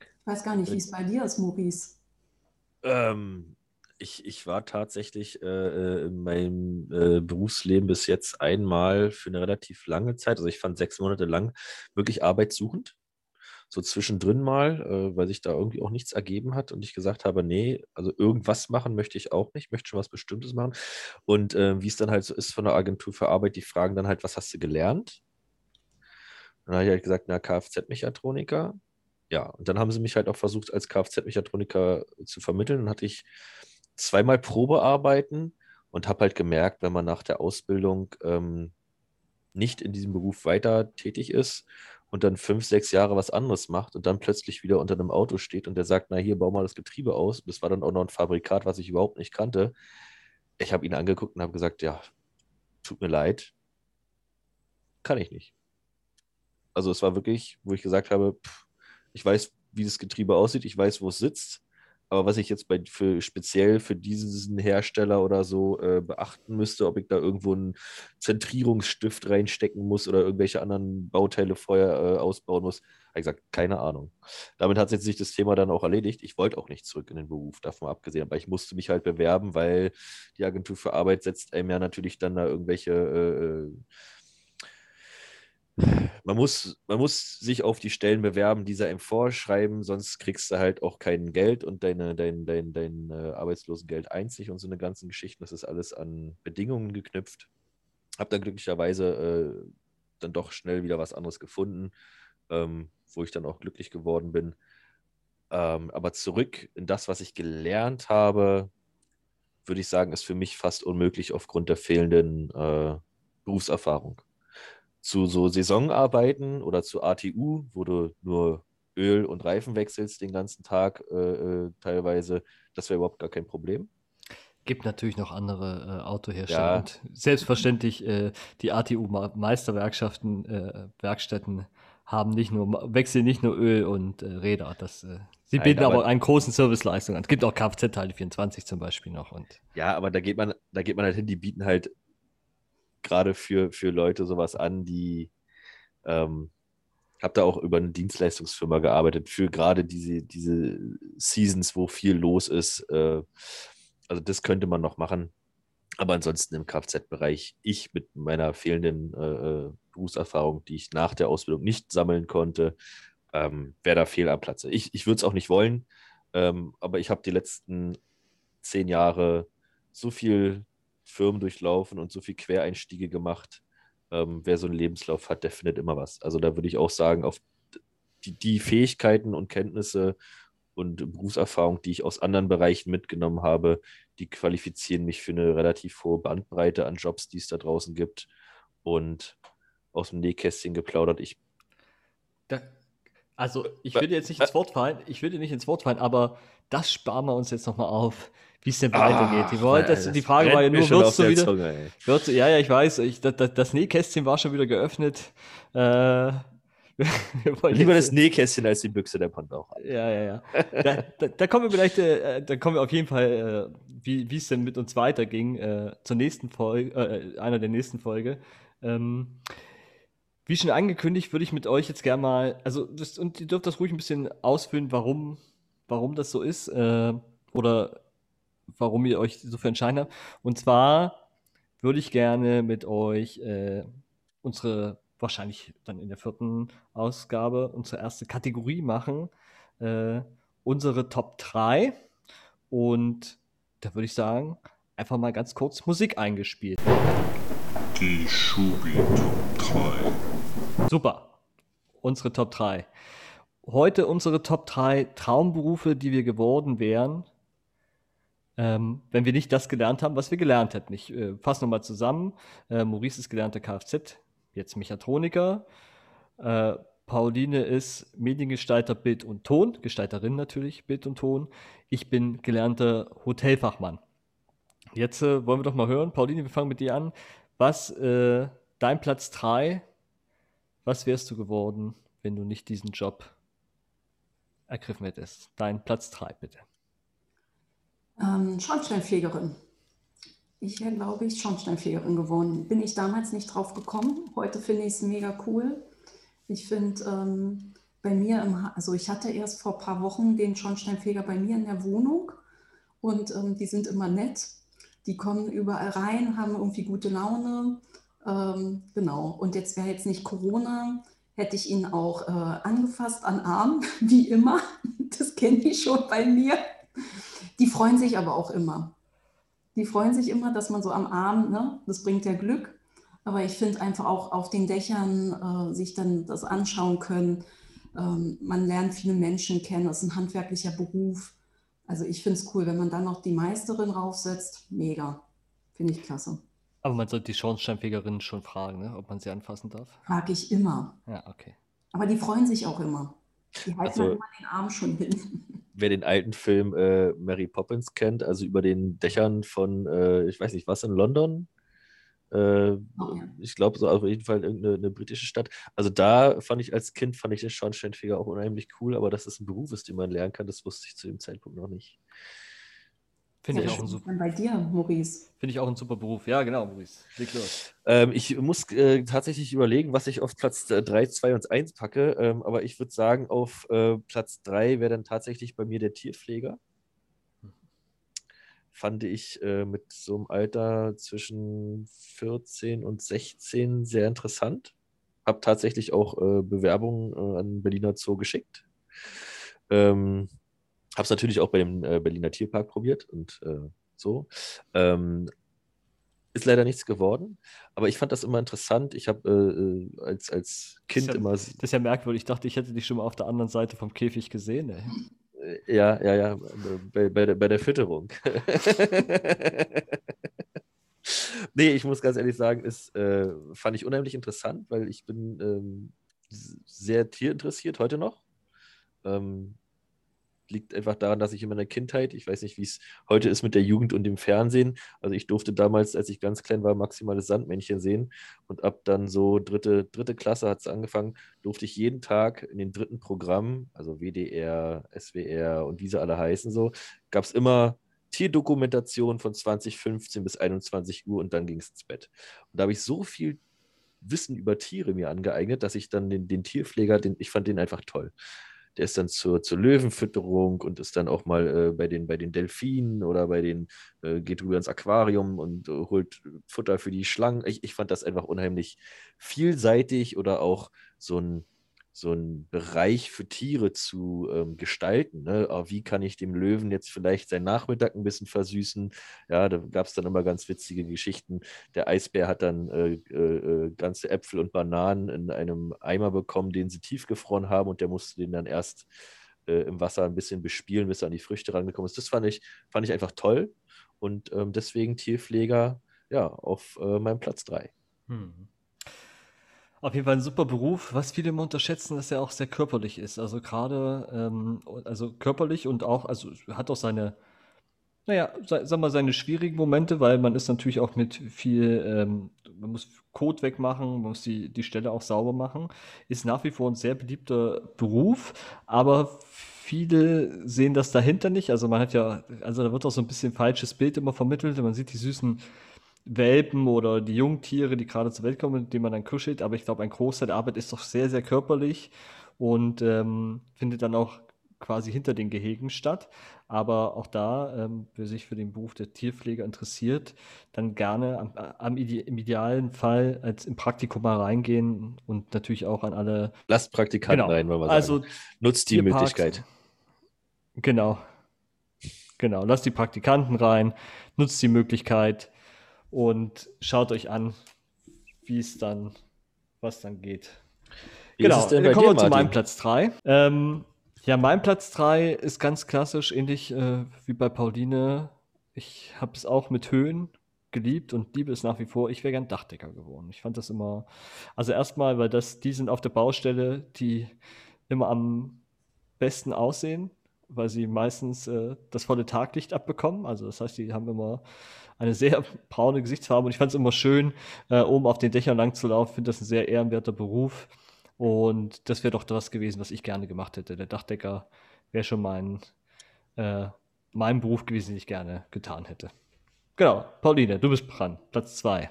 Ich weiß gar nicht, wie es bei dir ist, Maurice. Ähm, ich, ich war tatsächlich äh, äh, in meinem äh, Berufsleben bis jetzt einmal für eine relativ lange Zeit, also ich fand sechs Monate lang wirklich arbeitssuchend. So zwischendrin mal, äh, weil sich da irgendwie auch nichts ergeben hat und ich gesagt habe, nee, also irgendwas machen möchte ich auch nicht, möchte schon was Bestimmtes machen. Und äh, wie es dann halt so ist von der Agentur für Arbeit, die fragen dann halt, was hast du gelernt? dann habe ich halt gesagt, na, Kfz-Mechatroniker ja, und dann haben sie mich halt auch versucht, als Kfz-Mechatroniker zu vermitteln. Dann hatte ich zweimal Probearbeiten und habe halt gemerkt, wenn man nach der Ausbildung ähm, nicht in diesem Beruf weiter tätig ist und dann fünf, sechs Jahre was anderes macht und dann plötzlich wieder unter einem Auto steht und der sagt, na hier, bau mal das Getriebe aus. Das war dann auch noch ein Fabrikat, was ich überhaupt nicht kannte. Ich habe ihn angeguckt und habe gesagt, ja, tut mir leid, kann ich nicht. Also es war wirklich, wo ich gesagt habe, pff, ich weiß, wie das Getriebe aussieht, ich weiß, wo es sitzt. Aber was ich jetzt bei, für, speziell für diesen Hersteller oder so äh, beachten müsste, ob ich da irgendwo einen Zentrierungsstift reinstecken muss oder irgendwelche anderen Bauteile vorher äh, ausbauen muss, habe ich gesagt, keine Ahnung. Damit hat sich das Thema dann auch erledigt. Ich wollte auch nicht zurück in den Beruf, davon abgesehen, aber ich musste mich halt bewerben, weil die Agentur für Arbeit setzt einem ja natürlich dann da irgendwelche äh, äh man muss, man muss sich auf die Stellen bewerben, die sie einem vorschreiben, sonst kriegst du halt auch kein Geld und deine, dein, dein, dein äh, Arbeitslosengeld einzig und so eine ganzen Geschichten. Das ist alles an Bedingungen geknüpft. Hab dann glücklicherweise äh, dann doch schnell wieder was anderes gefunden, ähm, wo ich dann auch glücklich geworden bin. Ähm, aber zurück in das, was ich gelernt habe, würde ich sagen, ist für mich fast unmöglich aufgrund der fehlenden äh, Berufserfahrung zu so Saisonarbeiten oder zu ATU, wo du nur Öl und Reifen wechselst den ganzen Tag äh, äh teilweise, das wäre überhaupt gar kein Problem. Gibt natürlich noch andere äh, Autohersteller. Ja. Und selbstverständlich, äh, die ATU-Meisterwerkstätten äh, Werkstätten haben nicht nur, wechseln nicht nur Öl und äh, Räder. Das Sie Nein, bieten aber, aber- einen großen Serviceleistung an. Es gibt auch Kfz-Teile 24 zum Beispiel noch. Und Ja, aber da geht man, da geht man halt hin, die bieten halt gerade für, für Leute sowas an, die ähm, habe da auch über eine Dienstleistungsfirma gearbeitet, für gerade diese, diese Seasons, wo viel los ist. Äh, also das könnte man noch machen. Aber ansonsten im Kfz-Bereich, ich mit meiner fehlenden äh, äh, Berufserfahrung, die ich nach der Ausbildung nicht sammeln konnte, ähm, wäre da fehl am Platze. Ich, ich würde es auch nicht wollen, ähm, aber ich habe die letzten zehn Jahre so viel Firmen durchlaufen und so viel Quereinstiege gemacht. Ähm, wer so einen Lebenslauf hat, der findet immer was. Also da würde ich auch sagen, auf die, die Fähigkeiten und Kenntnisse und Berufserfahrung, die ich aus anderen Bereichen mitgenommen habe, die qualifizieren mich für eine relativ hohe Bandbreite an Jobs, die es da draußen gibt. Und aus dem Nähkästchen geplaudert, ich da, also, ich würde jetzt nicht ins Wort fallen, ich würde nicht ins Wort fallen, aber das sparen wir uns jetzt nochmal auf, wie es denn Ah, weitergeht. Die, wollte, das, die Frage war ja nur, wirst du der wieder, Zunge. Wird, ja, ja, ich weiß. Ich, das, das, Nähkästchen war schon wieder geöffnet. Äh, Lieber das Nähkästchen als die Büchse der Pandora. Ja, ja, ja. Da, da, da kommen wir vielleicht, äh, da kommen wir auf jeden Fall, äh, wie wie es denn mit uns weiterging, äh, zur nächsten Folge, äh, einer der nächsten Folge. Ähm, wie schon angekündigt, würde ich mit euch jetzt gerne mal, also das, und ihr dürft das ruhig ein bisschen ausfüllen, warum, warum das so ist äh, oder warum ihr euch so für entscheiden habt. Und zwar würde ich gerne mit euch äh, unsere, wahrscheinlich dann in der vierten Ausgabe, unsere erste Kategorie machen. Äh, unsere Top 3. Und da würde ich sagen, einfach mal ganz kurz Musik eingespielt. Die Schubi Top 3. Super. Unsere Top 3. Heute unsere Top 3 Traumberufe, die wir geworden wären, ähm, wenn wir nicht das gelernt haben, was wir gelernt hätten. Ich äh, fasse nochmal zusammen. Äh, Maurice ist gelernter Kfz, jetzt Mechatroniker. Äh, Pauline ist Mediengestalter Bild und Ton, Gestalterin natürlich, Bild und Ton. Ich bin gelernter Hotelfachmann. Jetzt äh, wollen wir doch mal hören, Pauline, wir fangen mit dir an. Was, äh, dein Platz 3, was wärst du geworden, wenn du nicht diesen Job ergriffen hättest? Dein Platz 3, bitte. Ähm, Schornsteinfegerin. Ich wäre, glaube ich, Schornsteinfegerin geworden. Bin ich damals nicht drauf gekommen. Heute finde ich es mega cool. Ich finde, ähm, bei mir, im, also ich hatte erst vor ein paar Wochen den Schornsteinfeger bei mir in der Wohnung und ähm, die sind immer nett. Die kommen überall rein, haben irgendwie gute Laune. Ähm, genau. Und jetzt wäre jetzt nicht Corona, hätte ich ihn auch äh, angefasst an Arm, wie immer. Das kenne ich schon bei mir. Die freuen sich aber auch immer. Die freuen sich immer, dass man so am Arm, ne, das bringt ja Glück. Aber ich finde einfach auch auf den Dächern äh, sich dann das anschauen können. Ähm, man lernt viele Menschen kennen. Das ist ein handwerklicher Beruf. Also ich finde es cool, wenn man dann noch die Meisterin raufsetzt. Mega. Finde ich klasse. Aber man sollte die Schornsteinfegerin schon fragen, ne, ob man sie anfassen darf. Frage ich immer. Ja, okay. Aber die freuen sich auch immer. Die halten Also- immer den Arm schon hin. wer den alten Film äh, Mary Poppins kennt, also über den Dächern von, äh, ich weiß nicht, was in London? Äh, Oh, ja. Ich glaube, so auf jeden Fall irgendeine eine britische Stadt. Also da fand ich als Kind, fand ich den Schornsteinfeger auch unheimlich cool, aber dass es ein Beruf ist, den man lernen kann, das wusste ich zu dem Zeitpunkt noch nicht. Finde Ja, ich, auch ein super- denn bei dir, Maurice? finde ich auch ein super Beruf. Ja, genau, Maurice. Leg los. Ähm, ich muss äh, tatsächlich überlegen, was ich auf Platz 3, 2 und 1 packe, ähm, aber ich würde sagen, auf äh, Platz 3 wäre dann tatsächlich bei mir der Tierpfleger. Fand ich äh, mit so einem Alter zwischen 14 und 16 sehr interessant. Habe tatsächlich auch äh, Bewerbungen äh, an Berliner Zoo geschickt. Ähm, Habe es natürlich auch bei dem äh, Berliner Tierpark probiert und äh, so. Ähm, ist leider nichts geworden, aber ich fand das immer interessant. Ich habe äh, äh, als, als Kind ja- immer. Das ist ja merkwürdig. Ich dachte, ich hätte dich schon mal auf der anderen Seite vom Käfig gesehen. Ey. Äh, Ja, ja, ja, bei, bei, der, bei der Fütterung. nee, ich muss ganz ehrlich sagen, es äh, fand ich unheimlich interessant, weil ich bin ähm, sehr tierinteressiert, heute noch. Ähm, liegt einfach daran, dass ich in meiner Kindheit, ich weiß nicht, wie es heute ist mit der Jugend und dem Fernsehen, also ich durfte damals, als ich ganz klein war, maximales Sandmännchen sehen und ab dann so dritte, dritte Klasse hat es angefangen, durfte ich jeden Tag in den dritten Programmen, also WDR, SWR und wie sie alle heißen so, gab es immer Tierdokumentation von 2015 bis 21 Uhr und dann ging es ins Bett. Und da habe ich so viel Wissen über Tiere mir angeeignet, dass ich dann den, den Tierpfleger, den, ich fand den einfach toll. Der ist dann zur, zur Löwenfütterung und ist dann auch mal äh, bei, den, bei den Delfinen oder bei den, äh, geht rüber ins Aquarium und äh, holt Futter für die Schlangen. Ich, ich fand das einfach unheimlich vielseitig oder auch so ein, so einen Bereich für Tiere zu ähm, gestalten. Ne? Auch wie kann ich dem Löwen jetzt vielleicht seinen Nachmittag ein bisschen versüßen? Ja, da gab es dann immer ganz witzige Geschichten. Der Eisbär hat dann äh, äh, äh, ganze Äpfel und Bananen in einem Eimer bekommen, den sie tiefgefroren haben und der musste den dann erst äh, im Wasser ein bisschen bespielen, bis er an die Früchte rangekommen ist. Das fand ich, fand ich einfach toll und ähm, deswegen Tierpfleger ja, auf äh, meinem Platz 3. Hm. Auf jeden Fall ein super Beruf. Was viele immer unterschätzen, dass er auch sehr körperlich ist. Also gerade, ähm, also körperlich und auch, also hat auch seine, naja, sag mal, seine schwierigen Momente, weil man ist natürlich auch mit viel, ähm, man muss Code wegmachen, man muss die, die Stelle auch sauber machen. Ist nach wie vor ein sehr beliebter Beruf, aber viele sehen das dahinter nicht. Also man hat ja, also da wird auch so ein bisschen falsches Bild immer vermittelt. Man sieht die süßen Welpen oder die Jungtiere, die gerade zur Welt kommen, die man dann kuschelt. Aber ich glaube, ein Großteil der Arbeit ist doch sehr, sehr körperlich und ähm, findet dann auch quasi hinter den Gehegen statt. Aber auch da, ähm, wer sich für den Beruf der Tierpfleger interessiert, dann gerne am, am Ide im idealen Fall als im Praktikum mal reingehen und natürlich auch an alle. Lasst Praktikanten genau. rein, wollen wir also, sagen. Nutzt die Möglichkeit. Genau. Genau, lasst die Praktikanten rein, nutzt die Möglichkeit und schaut euch an, wie es dann, was dann geht. Wie genau, dann kommen wir zu meinem Platz 3. Ähm, ja, mein Platz 3 ist ganz klassisch, ähnlich äh, wie bei Pauline. Ich habe es auch mit Höhen geliebt und liebe es nach wie vor. Ich wäre gern Dachdecker geworden. Ich fand das immer, also erstmal, weil das, die sind auf der Baustelle, die immer am besten aussehen, weil sie meistens äh, das volle Taglicht abbekommen. Also das heißt, die haben immer eine sehr braune Gesichtsfarbe und ich fand es immer schön, äh, oben auf den Dächern lang zu laufen. Ich finde das ein sehr ehrenwerter Beruf und das wäre doch das gewesen, was ich gerne gemacht hätte. Der Dachdecker wäre schon mein, äh, mein Beruf gewesen, den ich gerne getan hätte. Genau, Pauline, du bist dran. Platz zwei.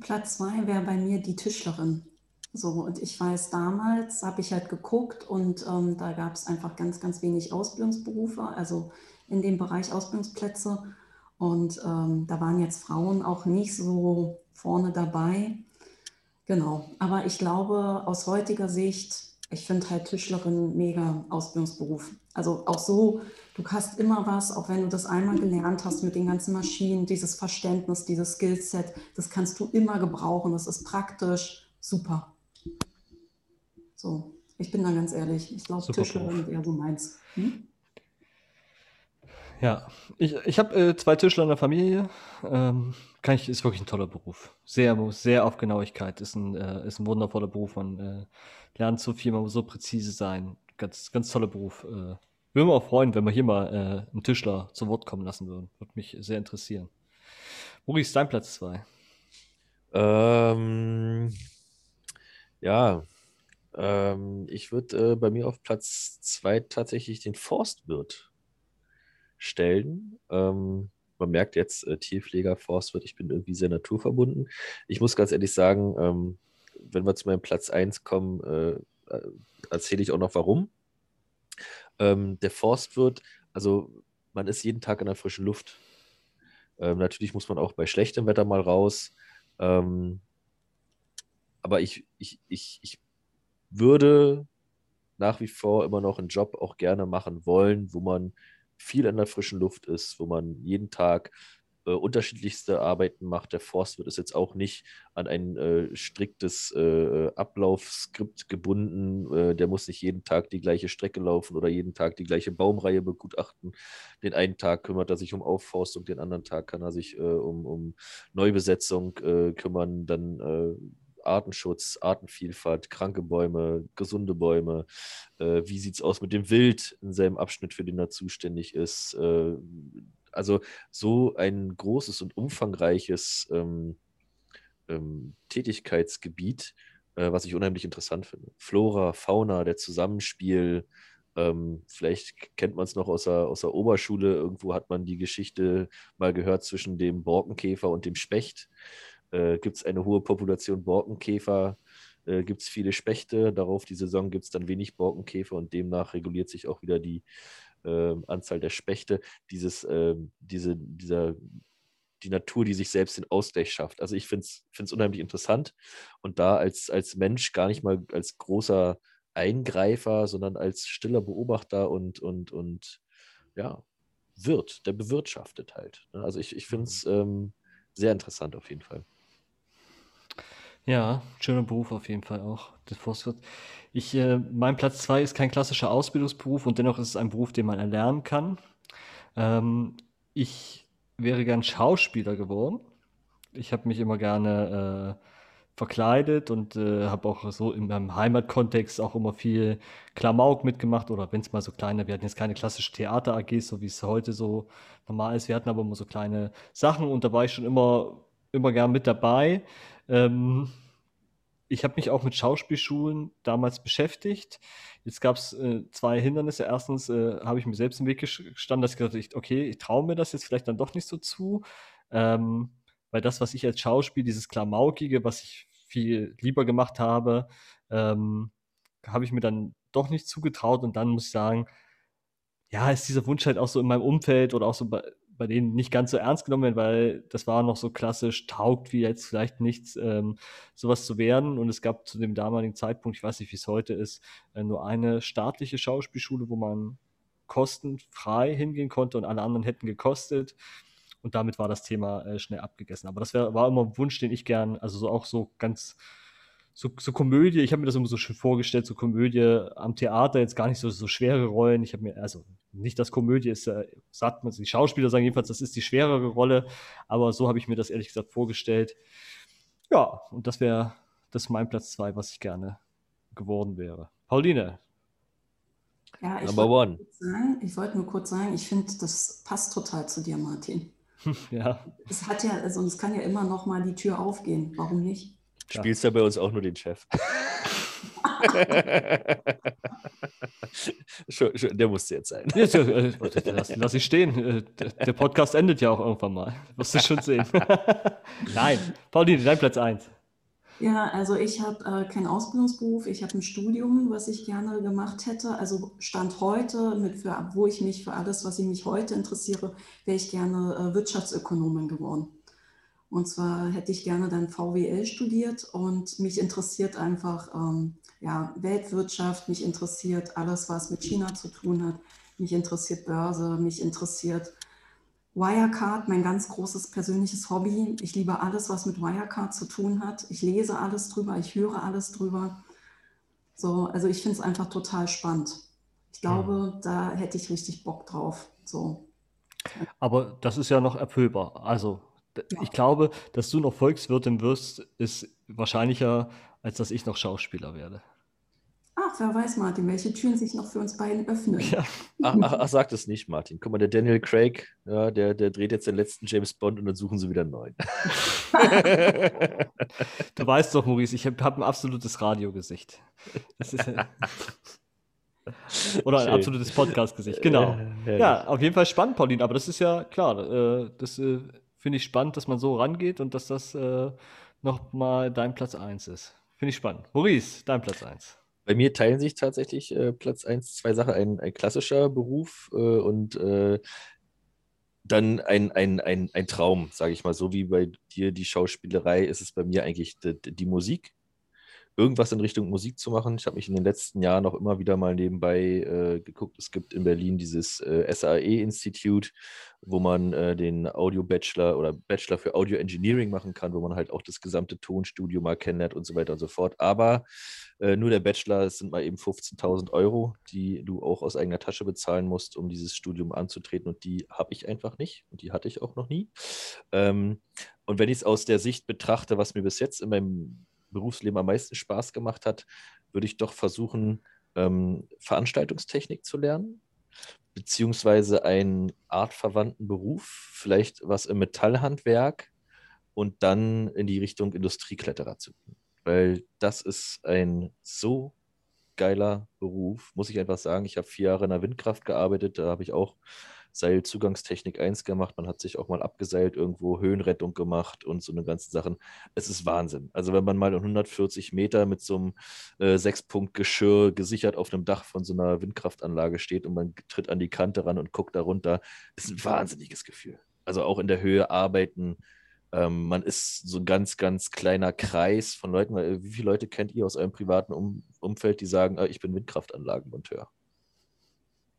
Platz zwei wäre bei mir die Tischlerin. So, und ich weiß, damals habe ich halt geguckt und ähm, da gab es einfach ganz, ganz wenig Ausbildungsberufe, also in dem Bereich Ausbildungsplätze. Und ähm, da waren jetzt Frauen auch nicht so vorne dabei. Genau, aber ich glaube, aus heutiger Sicht, ich finde halt Tischlerin mega Ausbildungsberuf. Also auch so, du hast immer was, auch wenn du das einmal gelernt hast mit den ganzen Maschinen, dieses Verständnis, dieses Skillset, das kannst du immer gebrauchen. Das ist praktisch super. So, ich bin da ganz ehrlich. Ich glaube, Tischlerin wäre so meins. Hm? Ja, ich, ich habe äh, zwei Tischler in der Familie. Ähm, kann ich, ist wirklich ein toller Beruf. Sehr, sehr auf Genauigkeit. Ist ein, äh, ist ein wundervoller Beruf. Man äh, lernt so viel, man muss so präzise sein. Ganz, ganz toller Beruf. Äh, würde mich auch freuen, wenn wir hier mal äh, einen Tischler zu Wort kommen lassen würden. Würde mich sehr interessieren. Maurice, dein Platz 2. Ähm, ja, ähm, ich würde äh, bei mir auf Platz 2 tatsächlich den Forstwirt stellen. Ähm, man merkt jetzt, äh, Tierpfleger, Forstwirt, ich bin irgendwie sehr naturverbunden. Ich muss ganz ehrlich sagen, ähm, wenn wir zu meinem Platz 1 kommen, äh, äh, erzähle ich auch noch warum. Ähm, der Forstwirt, also man ist jeden Tag in der frischen Luft. Ähm, natürlich muss man auch bei schlechtem Wetter mal raus. Ähm, aber ich, ich, ich, ich würde nach wie vor immer noch einen Job auch gerne machen wollen, wo man viel in der frischen Luft ist, wo man jeden Tag äh, unterschiedlichste Arbeiten macht. Der Forstwirt ist jetzt auch nicht an ein äh, striktes äh, Ablaufskript gebunden. Äh, der muss nicht jeden Tag die gleiche Strecke laufen oder jeden Tag die gleiche Baumreihe begutachten. Den einen Tag kümmert er sich um Aufforstung, den anderen Tag kann er sich äh, um, um Neubesetzung äh, kümmern. Dann Artenschutz, Artenvielfalt, kranke Bäume, gesunde Bäume. Äh, wie sieht es aus mit dem Wild in seinem Abschnitt, für den er zuständig ist? Äh, also so ein großes und umfangreiches ähm, ähm, Tätigkeitsgebiet, äh, was ich unheimlich interessant finde. Flora, Fauna, der Zusammenspiel. Ähm, vielleicht kennt man es noch aus der, aus der Oberschule. Irgendwo hat man die Geschichte mal gehört zwischen dem Borkenkäfer und dem Specht. Äh, gibt es eine hohe Population Borkenkäfer? Äh, gibt es viele Spechte? Darauf die Saison gibt es dann wenig Borkenkäfer und demnach reguliert sich auch wieder die äh, Anzahl der Spechte. Dieses, ähm, diese, dieser die Natur, die sich selbst den Ausgleich schafft. Also ich finde es unheimlich interessant und da als, als Mensch gar nicht mal als großer Eingreifer, sondern als stiller Beobachter und, und, und ja, Wirt, der bewirtschaftet halt. Ne? Also ich, ich finde es mhm. ähm, sehr interessant auf jeden Fall. Ja, schöner Beruf auf jeden Fall auch, das Forstwirt. Ich, äh, mein Platz 2 ist kein klassischer Ausbildungsberuf und dennoch ist es ein Beruf, den man erlernen kann. Ähm, ich wäre gern Schauspieler geworden. Ich habe mich immer gerne äh, verkleidet und äh, habe auch so in meinem Heimatkontext auch immer viel Klamauk mitgemacht oder wenn es mal so kleine, wir hatten jetzt keine klassische Theater-AGs, so wie es heute so normal ist. Wir hatten aber immer so kleine Sachen und da war ich schon immer, immer gern mit dabei. Ähm, ich habe mich auch mit Schauspielschulen damals beschäftigt. Jetzt gab es äh, zwei Hindernisse. Erstens äh, habe ich mir selbst im Weg gestanden, dass ich gesagt habe, okay, ich traue mir das jetzt vielleicht dann doch nicht so zu. Ähm, weil das, was ich als Schauspiel, dieses Klamaukige, was ich viel lieber gemacht habe, ähm, habe ich mir dann doch nicht zugetraut. Und dann muss ich sagen, ja, ist dieser Wunsch halt auch so in meinem Umfeld oder auch so bei, bei denen nicht ganz so ernst genommen werden, weil das war noch so klassisch, taugt wie jetzt vielleicht nichts, ähm, sowas zu werden. Und es gab zu dem damaligen Zeitpunkt, ich weiß nicht, wie es heute ist, äh, nur eine staatliche Schauspielschule, wo man kostenfrei hingehen konnte und alle anderen hätten gekostet. Und damit war das Thema äh, schnell abgegessen. Aber das wär, war immer ein Wunsch, den ich gern, also so auch so ganz so, so Komödie, ich habe mir das immer so schön vorgestellt, so Komödie am Theater, jetzt gar nicht so, so schwere Rollen. Ich habe mir, also nicht, dass Komödie ist, äh, sagt man, die Schauspieler sagen jedenfalls, das ist die schwerere Rolle, aber so habe ich mir das ehrlich gesagt vorgestellt. Ja, und das wäre das ist mein Platz zwei, was ich gerne geworden wäre. Pauline. Ja, ich wollte wollt nur kurz sagen, ich finde, das passt total zu dir, Martin. ja. Es hat ja, also es kann ja immer noch mal die Tür aufgehen. Warum nicht? Spielst ja bei uns auch nur den Chef. der musste jetzt sein. Äh, lass, lass ich stehen. Äh, der Podcast endet ja auch irgendwann mal. Wirst du schon sehen. Nein. Pauline, dein Platz 1. Ja, also ich habe äh, keinen Ausbildungsberuf, ich habe ein Studium, was ich gerne gemacht hätte. Also Stand heute, mit für, wo ich mich für alles, was ich mich heute interessiere, wäre ich gerne äh, Wirtschaftsökonomin geworden. Und zwar hätte ich gerne dann VWL studiert und mich interessiert einfach ähm, ja, Weltwirtschaft, mich interessiert alles, was mit China zu tun hat, mich interessiert Börse, mich interessiert Wirecard, mein ganz großes persönliches Hobby. Ich liebe alles, was mit Wirecard zu tun hat. Ich lese alles drüber, ich höre alles drüber. So, also ich finde es einfach total spannend. Ich glaube, mhm. da hätte ich richtig Bock drauf. So. Aber das ist ja noch erfüllbar. Also ich glaube, dass du noch Volkswirtin wirst, ist wahrscheinlicher, als dass ich noch Schauspieler werde. Ach, wer weiß, Martin, welche Türen sich noch für uns beiden öffnen. Ja. Ach, ach, ach, sag das nicht, Martin. Guck mal, der Daniel Craig, ja, der, der dreht jetzt den letzten James Bond und dann suchen sie wieder einen neuen. du weißt doch, Maurice, ich habe hab ein absolutes Radiogesicht. Oder ein Schön. absolutes Podcast-Gesicht, genau. Ja, auf jeden Fall spannend, Pauline, aber das ist ja klar, äh, das äh, finde ich spannend, dass man so rangeht und dass das äh, nochmal dein Platz 1 ist. Finde ich spannend. Maurice, dein Platz 1. Bei mir teilen sich tatsächlich äh, Platz 1 zwei Sachen. Ein, ein klassischer Beruf äh, und äh, dann ein, ein, ein, ein Traum, sage ich mal. So wie bei dir die Schauspielerei ist es bei mir eigentlich die, die Musik irgendwas in Richtung Musik zu machen. Ich habe mich in den letzten Jahren auch immer wieder mal nebenbei äh, geguckt. Es gibt in Berlin dieses äh, SAE-Institut, wo man äh, den Audio-Bachelor oder Bachelor für Audio Engineering machen kann, wo man halt auch das gesamte Tonstudio mal kennenlernt und so weiter und so fort. Aber äh, nur der Bachelor sind mal eben 15.000 Euro, die du auch aus eigener Tasche bezahlen musst, um dieses Studium anzutreten. Und die habe ich einfach nicht und die hatte ich auch noch nie. Ähm, und wenn ich es aus der Sicht betrachte, was mir bis jetzt in meinem Berufsleben am meisten Spaß gemacht hat, würde ich doch versuchen, ähm, Veranstaltungstechnik zu lernen, beziehungsweise einen artverwandten Beruf, vielleicht was im Metallhandwerk und dann in die Richtung Industriekletterer zu gehen. Weil das ist ein so geiler Beruf, muss ich einfach sagen. Ich habe vier Jahre in der Windkraft gearbeitet, da habe ich auch Seilzugangstechnik 1 gemacht. Man hat sich auch mal abgeseilt, irgendwo Höhenrettung gemacht und so eine ganzen Sachen. Es ist Wahnsinn. Also wenn man mal 140 Meter mit so einem äh, Sechspunkt-Geschirr gesichert auf einem Dach von so einer Windkraftanlage steht und man tritt an die Kante ran und guckt darunter, ist ein wahnsinniges Gefühl. Also auch in der Höhe arbeiten. Ähm, man ist so ein ganz, ganz kleiner Kreis von Leuten. Weil, wie viele Leute kennt ihr aus eurem privaten um Umfeld, die sagen, äh, ich bin Windkraftanlagenmonteur?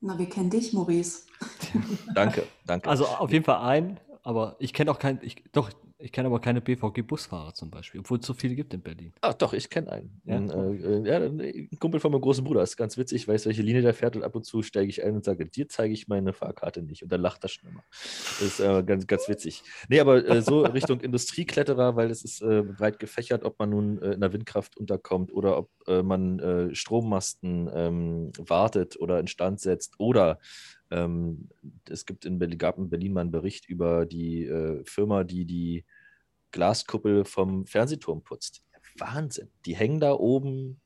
Na, wir kennen dich, Maurice. Danke, danke. Also auf jeden Fall ein, aber ich kenne auch kein, ich, doch, ich kenne aber keine BVG-Busfahrer zum Beispiel, obwohl es so viele gibt in Berlin. Ah, doch, ich kenne einen. Ja? Ein, äh, ja, ein Kumpel von meinem großen Bruder. ist ganz witzig, weiß, welche Linie der fährt und ab und zu steige ich ein und sage, dir zeige ich meine Fahrkarte nicht. Und dann lacht er schon immer. Das ist äh, ganz, ganz witzig. Nee, aber äh, so Richtung Industriekletterer, weil es ist äh, breit gefächert, ob man nun äh, in der Windkraft unterkommt oder ob äh, man äh, Strommasten ähm, wartet oder instand setzt oder ähm, es gibt in Berlin, gab in Berlin mal einen Bericht über die äh, Firma, die die Glaskuppel vom Fernsehturm putzt. Wahnsinn. Die hängen da oben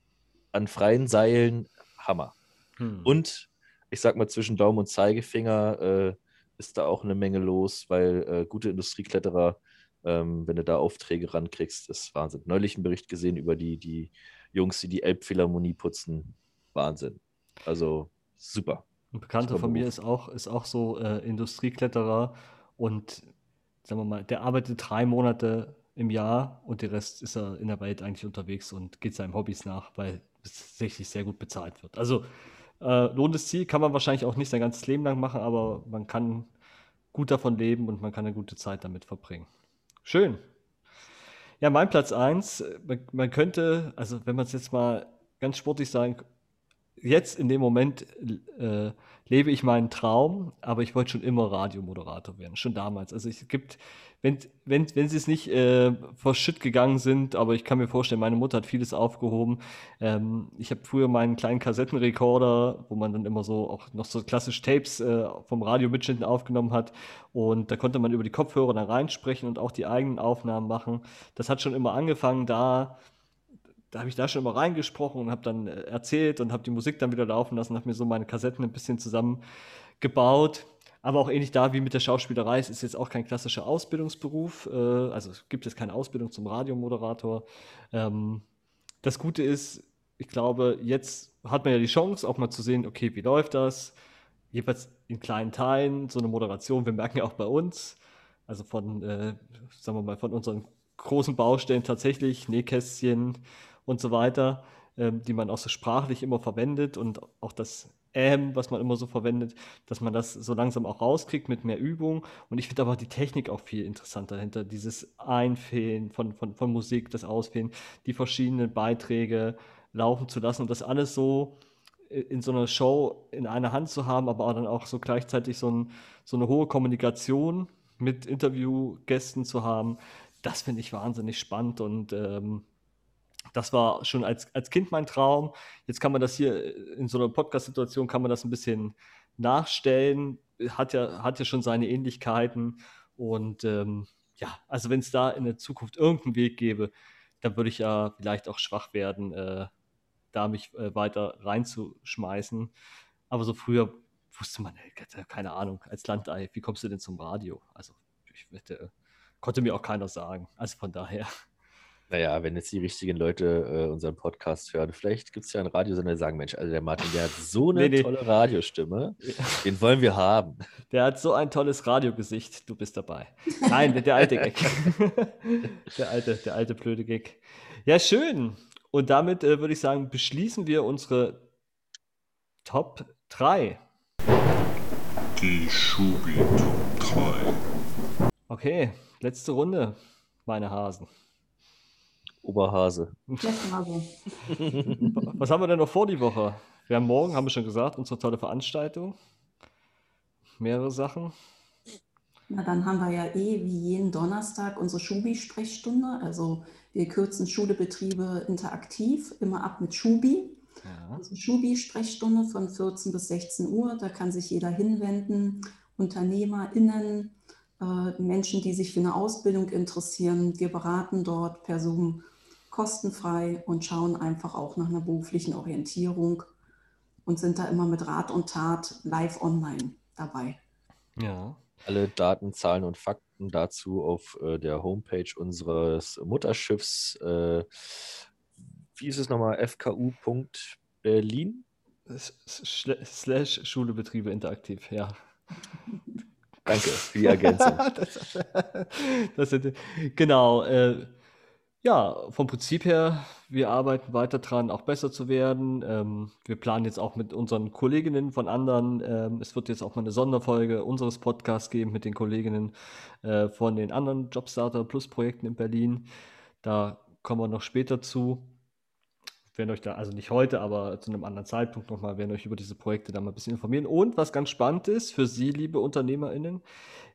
an freien Seilen. Hammer. Hm. Und ich sag mal, zwischen Daumen und Zeigefinger äh, ist da auch eine Menge los, weil äh, gute Industriekletterer, ähm, wenn du da Aufträge rankriegst, ist Wahnsinn. Neulich einen Bericht gesehen über die, die Jungs, die die Elbphilharmonie putzen. Wahnsinn. Also super. Ein Bekannter von mir ist auch, ist auch so äh, Industriekletterer und sagen wir mal, der arbeitet drei Monate im Jahr und der Rest ist er in der Welt eigentlich unterwegs und geht seinen Hobbys nach, weil es tatsächlich sehr gut bezahlt wird. Also äh, lohnendes Ziel kann man wahrscheinlich auch nicht sein ganzes Leben lang machen, aber man kann gut davon leben und man kann eine gute Zeit damit verbringen. Schön. Ja, mein Platz 1, man, man könnte, also wenn man es jetzt mal ganz sportlich sagen, jetzt in dem Moment äh, lebe ich meinen Traum, aber ich wollte schon immer Radiomoderator werden, schon damals. Also es gibt, wenn, wenn, wenn sie es nicht äh, vor Shit gegangen sind, aber ich kann mir vorstellen, meine Mutter hat vieles aufgehoben. Ähm, ich habe früher meinen kleinen Kassettenrekorder, wo man dann immer so auch noch so klassisch Tapes äh, vom Radio mitschnitten aufgenommen hat und da konnte man über die Kopfhörer dann reinsprechen und auch die eigenen Aufnahmen machen. Das hat schon immer angefangen, da da habe ich da schon immer reingesprochen und habe dann äh, erzählt und habe die Musik dann wieder laufen lassen, habe mir so meine Kassetten ein bisschen zusammengebaut. Aber auch ähnlich da wie mit der Schauspielerei, es ist jetzt auch kein klassischer Ausbildungsberuf, äh, also es gibt jetzt keine Ausbildung zum Radiomoderator. Ähm, das Gute ist, ich glaube, jetzt hat man ja die Chance, auch mal zu sehen, okay, wie läuft das? Jeweils in kleinen Teilen, so eine Moderation, wir merken ja auch bei uns, also von, äh, sagen wir mal, von unseren großen Baustellen tatsächlich, Nähkästchen und so weiter, ähm, die man auch so sprachlich immer verwendet und auch das Ähm, was man immer so verwendet, dass man das so langsam auch rauskriegt mit mehr Übung. Und ich finde aber die Technik auch viel interessanter dahinter. Dieses Einfehlen von, von, von Musik, das Ausfehlen, die verschiedenen Beiträge laufen zu lassen und das alles so äh, in so einer Show in einer Hand zu haben, aber dann auch so gleichzeitig so, ein, so eine hohe Kommunikation mit Interviewgästen zu haben, das finde ich wahnsinnig spannend und ähm, das war schon als, als Kind mein Traum. Jetzt kann man das hier in so einer Podcast-Situation, kann man das ein bisschen nachstellen. Hat ja, hat ja schon seine Ähnlichkeiten. Und ähm, ja, also wenn es da in der Zukunft irgendeinen Weg gäbe, dann würde ich ja vielleicht auch schwach werden, äh, da mich äh, weiter reinzuschmeißen. Aber so früher wusste man, keine Ahnung, als Landei, wie kommst du denn zum Radio? Also ich wette, konnte mir auch keiner sagen. Also von daher. Naja, wenn jetzt die richtigen Leute äh, unseren Podcast hören, vielleicht gibt es ja einen Radiosender, die sagen, Mensch, also der Martin, der hat so eine Nee, nee. tolle Radiostimme, den wollen wir haben. Der hat so ein tolles Radiogesicht, du bist dabei. Nein, der, der alte Gag. der alte, der alte blöde Gag. Ja, schön. Und damit äh, würde ich sagen, beschließen wir unsere Top 3. Die Schubi Top 3. Okay, letzte Runde, meine Hasen. Oberhase. Was haben wir denn noch vor die Woche? Wir haben morgen, haben wir schon gesagt, unsere tolle Veranstaltung. Mehrere Sachen. Na, dann haben wir ja eh wie jeden Donnerstag unsere Schubi-Sprechstunde. Also wir kürzen Schulebetriebe interaktiv, immer ab mit Schubi. Ja. Also Schubi-Sprechstunde von 14 bis 16 Uhr. Da kann sich jeder hinwenden. UnternehmerInnen, äh, Menschen, die sich für eine Ausbildung interessieren. Wir beraten dort per Zoom kostenfrei und schauen einfach auch nach einer beruflichen Orientierung und sind da immer mit Rat und Tat live online dabei. Ja. Alle Daten, Zahlen und Fakten dazu auf äh, der Homepage unseres Mutterschiffs. Äh, wie ist es nochmal? fku.berlin? Slash Schulebetriebe interaktiv, ja. Danke für die Ergänzung. das, das sind, genau. Äh, ja, vom Prinzip her, wir arbeiten weiter dran, auch besser zu werden. Ähm, wir planen jetzt auch mit unseren Kolleginnen von anderen. Ähm, es wird jetzt auch mal eine Sonderfolge unseres Podcasts geben mit den Kolleginnen äh, von den anderen Jobstarter Plus Projekten in Berlin. Da kommen wir noch später zu. Werden euch da, also nicht heute, aber zu einem anderen Zeitpunkt nochmal, werden euch über diese Projekte da mal ein bisschen informieren. Und was ganz spannend ist für Sie, liebe UnternehmerInnen,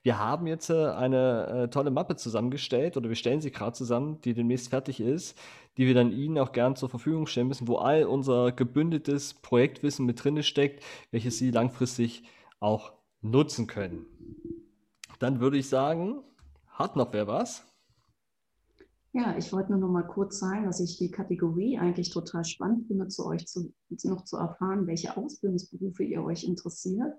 wir haben jetzt äh, eine äh, tolle Mappe zusammengestellt oder wir stellen sie gerade zusammen, die demnächst fertig ist, die wir dann Ihnen auch gern zur Verfügung stellen müssen, wo all unser gebündeltes Projektwissen mit drin steckt, welches Sie langfristig auch nutzen können. Dann würde ich sagen, hat noch wer was? Ja, ich wollte nur noch mal kurz sagen, dass ich die Kategorie eigentlich total spannend finde, zu euch zu, noch zu erfahren, welche Ausbildungsberufe ihr euch interessiert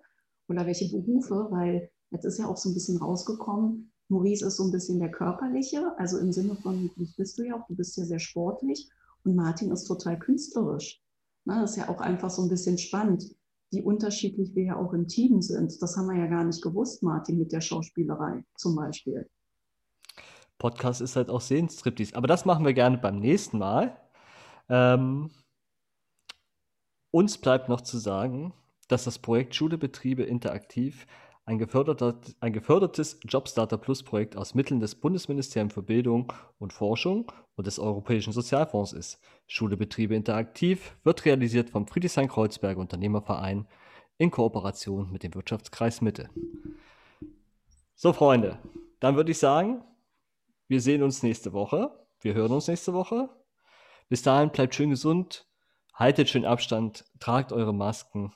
oder welche Berufe, weil jetzt ist ja auch so ein bisschen rausgekommen, Maurice ist so ein bisschen der körperliche, also im Sinne von, das bist du ja auch, du bist ja sehr sportlich und Martin ist total künstlerisch. Na, das ist ja auch einfach so ein bisschen spannend, wie unterschiedlich wir ja auch im Team sind. Das haben wir ja gar nicht gewusst, Martin, mit der Schauspielerei zum Beispiel. Podcast ist halt auch Sehenstriptease. Aber das machen wir gerne beim nächsten Mal. Ähm, uns bleibt noch zu sagen, dass das Projekt Schulebetriebe interaktiv ein, ein gefördertes Jobstarter Plus Projekt aus Mitteln des Bundesministeriums für Bildung und Forschung und des Europäischen Sozialfonds ist. Schulebetriebe interaktiv wird realisiert vom Friedrichshain-Kreuzberg Unternehmerverein in Kooperation mit dem Wirtschaftskreis Mitte. So, Freunde, dann würde ich sagen, wir sehen uns nächste Woche. Wir hören uns nächste Woche. Bis dahin bleibt schön gesund, haltet schön Abstand, tragt eure Masken.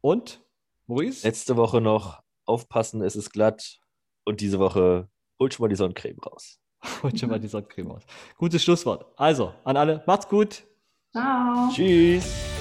Und, Maurice? Letzte Woche noch aufpassen, es ist glatt. Und diese Woche holt schon mal die Sonnencreme raus. Holt schon mal die Sonnencreme aus. Gutes Schlusswort. Also, an alle, macht's gut. Ciao. Tschüss.